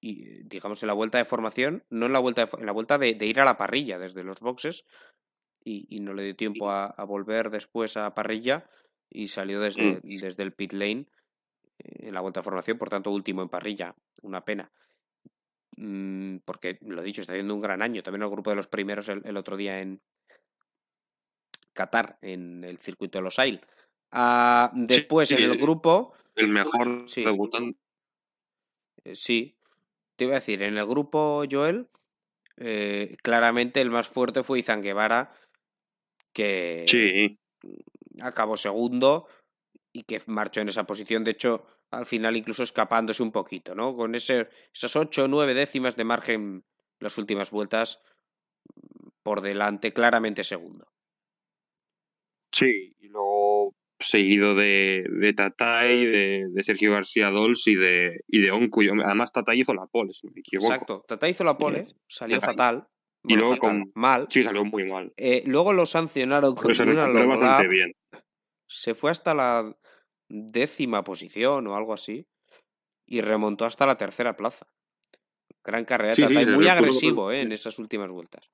digamos en la vuelta de formación, no en la vuelta en la vuelta de, ir a la parrilla desde los boxes y, no le dio tiempo a, volver después a parrilla y salió desde, mm. desde el pit lane eh, en la vuelta de formación, por tanto último en parrilla, una pena. Mm, porque lo dicho, está haciendo un gran año. También el grupo de los primeros el, otro día en Qatar, en el circuito de los AIL. Ah, después en el grupo. El mejor sí. Eh, sí. Te iba a decir, en el grupo Joel, eh, claramente el más fuerte fue Izan Guevara, que sí. Acabó segundo y que marchó en esa posición. De hecho, al final incluso escapándose un poquito, ¿no? Con ese, esas ocho o nueve décimas de margen las últimas vueltas por delante, claramente segundo. Sí, y luego seguido de, de Tatay, de, Sergio García Dols y de, y de Oncu. Además, Tatay hizo la pole, si me equivoco. Exacto, Tatay hizo la pole, salió fatal. Y luego con mal. Sí, salió muy mal. Eh, luego lo sancionaron con una bastante bien. Se fue hasta la décima posición o algo así y remontó hasta la tercera plaza. Gran carrera, muy agresivo eh, en esas últimas vueltas.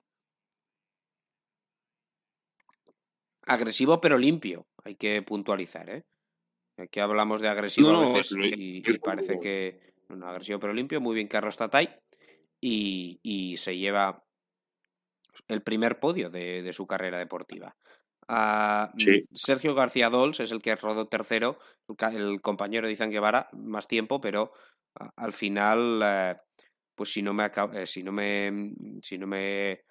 Agresivo pero limpio, hay que puntualizar, ¿eh? Aquí hablamos de agresivo a veces y, parece que... No, agresivo pero limpio, muy bien Carlos Tatay y, y se lleva el primer podio de su carrera deportiva. Mm, Sergio García Dols es el que rodó tercero, el, compañero de Izan Guevara, más tiempo, pero al final, eh, pues si no me eh, si no me mm, si no me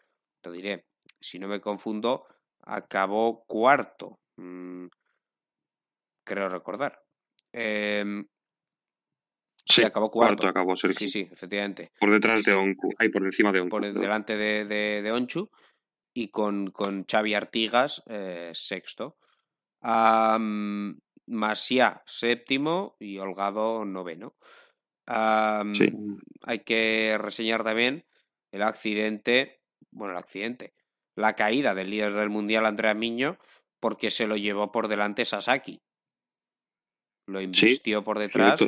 lo diré, si no me confundo, acabó cuarto. Mm, creo recordar. Em, sí, acabó cuarto. acabó Sí, sí, efectivamente. Por detrás de Oncu, ahí por encima de Oncu. Por delante de, de, de Onchu y con, con Xavi Artigas eh, sexto. Um, séptimo y Holgado noveno. Hay que reseñar también el accidente, bueno, el accidente, la caída del líder del mundial Andrea Miño porque se lo llevó por delante Sasaki. Lo invistió por detrás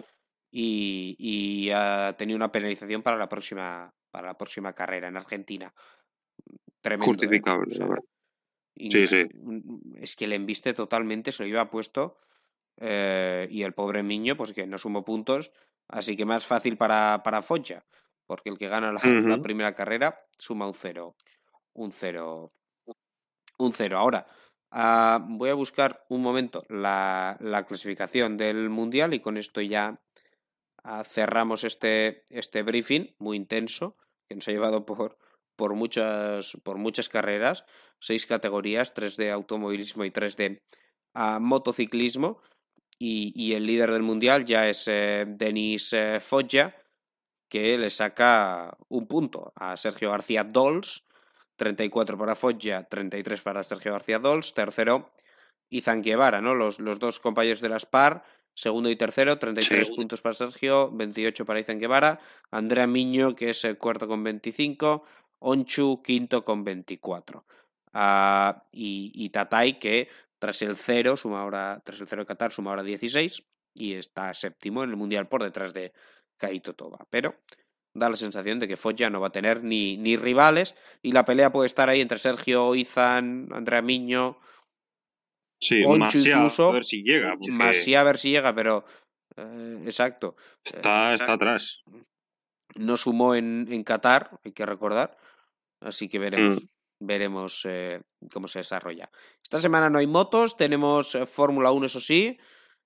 y, y, ha tenido una penalización para la próxima para la próxima carrera en Argentina. Tremendo. ¿eh? Justificable, sí, sí. Es que le embiste totalmente, se lo iba puesto. Eh, y el pobre niño, pues que no sumó puntos. Así que más fácil para, para Foggia. Porque el que gana la, primera carrera suma un cero. Un cero. Un cero. Ahora, ah, voy a buscar un momento la, la, clasificación del Mundial y con esto ya cerramos este, este briefing muy intenso que nos ha llevado por, por muchas, por muchas carreras, seis categorías, tres de automovilismo y tres de ah, motociclismo. Y, el líder del mundial ya es eh, Denis eh, Foggia, que le saca un punto a Sergio García Dols, 34 para Foggia, 33 para Sergio García Dols, tercero Izan Guevara, ¿no? Los, los dos compañeros de las PAR, segundo y tercero, 33 puntos para Sergio, 28 para Izan Guevara, Andrea Miño, que es el cuarto con 25, Onchu quinto con 24. Ah, y, y, Tatay que tras el cero suma ahora, tras el cero de Qatar suma ahora 16 y está séptimo en el mundial por detrás de Kaito Toba. Pero da la sensación de que Foggia no va a tener ni, ni rivales y la pelea puede estar ahí entre Sergio, Izan, Andrea Miño. Sí, Onchu incluso, a ver si llega. Porque... a ver si llega, pero eh, exacto. Está, está atrás. No sumó en, en Qatar, hay que recordar. Así que veremos, mm. veremos eh, cómo se desarrolla. Esta semana no hay motos, tenemos eh, Fórmula 1, eso sí.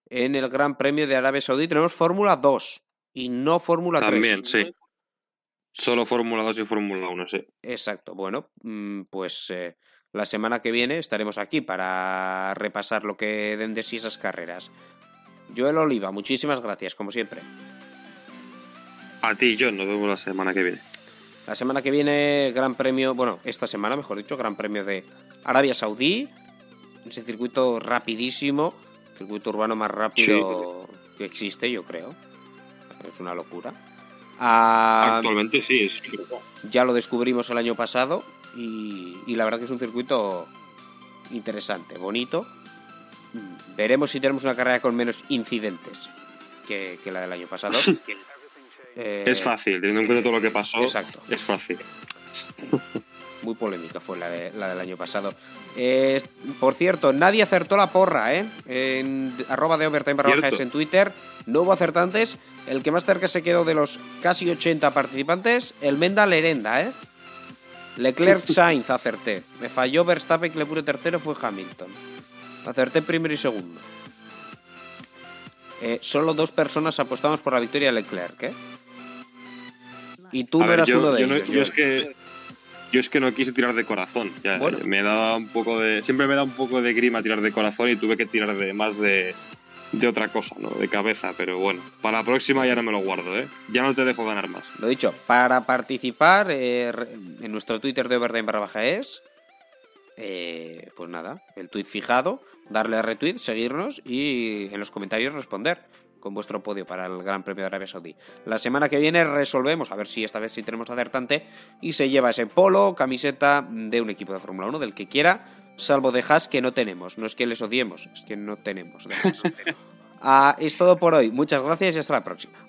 En el Gran Premio de Arabia Saudí tenemos Fórmula 2 y no Fórmula 3. También, sí. Solo Fórmula 2 y Fórmula 1, sí. Exacto. Bueno, mm, pues eh, la semana que viene estaremos aquí para repasar lo que den de sí esas carreras. Joel Oliva, muchísimas gracias, como siempre. A ti, John, nos vemos la semana que viene. La semana que viene, Gran Premio, bueno, esta semana, mejor dicho, Gran Premio de Arabia Saudí, ese circuito rapidísimo, circuito urbano más rápido que existe, yo creo. Es una locura. Ah, Actualmente sí, es Ya lo descubrimos el año pasado y, la verdad que es un circuito interesante, bonito. Veremos si tenemos una carrera con menos incidentes que, la del año pasado. es fácil, teniendo en cuenta todo lo que pasó. Exacto. Es fácil. Muy polémica fue la, la del año pasado. Eh, por cierto, nadie acertó la porra, ¿eh? En arroba de overtime en Twitter. No hubo acertantes. El que más cerca se quedó de los casi 80 participantes, el Menda Lerenda, ¿eh? Leclerc Sainz acerté. Me falló Verstappen, que le puse tercero, fue Hamilton. Acerté primero y segundo. Eh, solo dos personas apostamos por la victoria de Leclerc, ¿eh? Y tú no eras uno de ellos. yo, es que yo es que no quise tirar de corazón. Me daba un poco de. Siempre me da un poco de grima tirar de corazón y tuve que tirar de más de, de otra cosa, ¿no? De cabeza. Pero bueno, para la próxima ya no me lo guardo, ¿eh? Ya no te dejo ganar más. Lo dicho, para participar eh, en nuestro Twitter de Overdime barra baja es. Eh, pues nada, el tweet fijado, darle a retweet, seguirnos y en los comentarios responder con vuestro podio para el Gran Premio de Arabia Saudí. La semana que viene resolvemos, a ver si esta vez sí tenemos acertante, y se lleva ese polo, camiseta de un equipo de Fórmula 1, del que quiera, salvo de Haas que no tenemos. No es que les odiemos, es que no tenemos. Ah, es todo por hoy. Muchas gracias y hasta la próxima.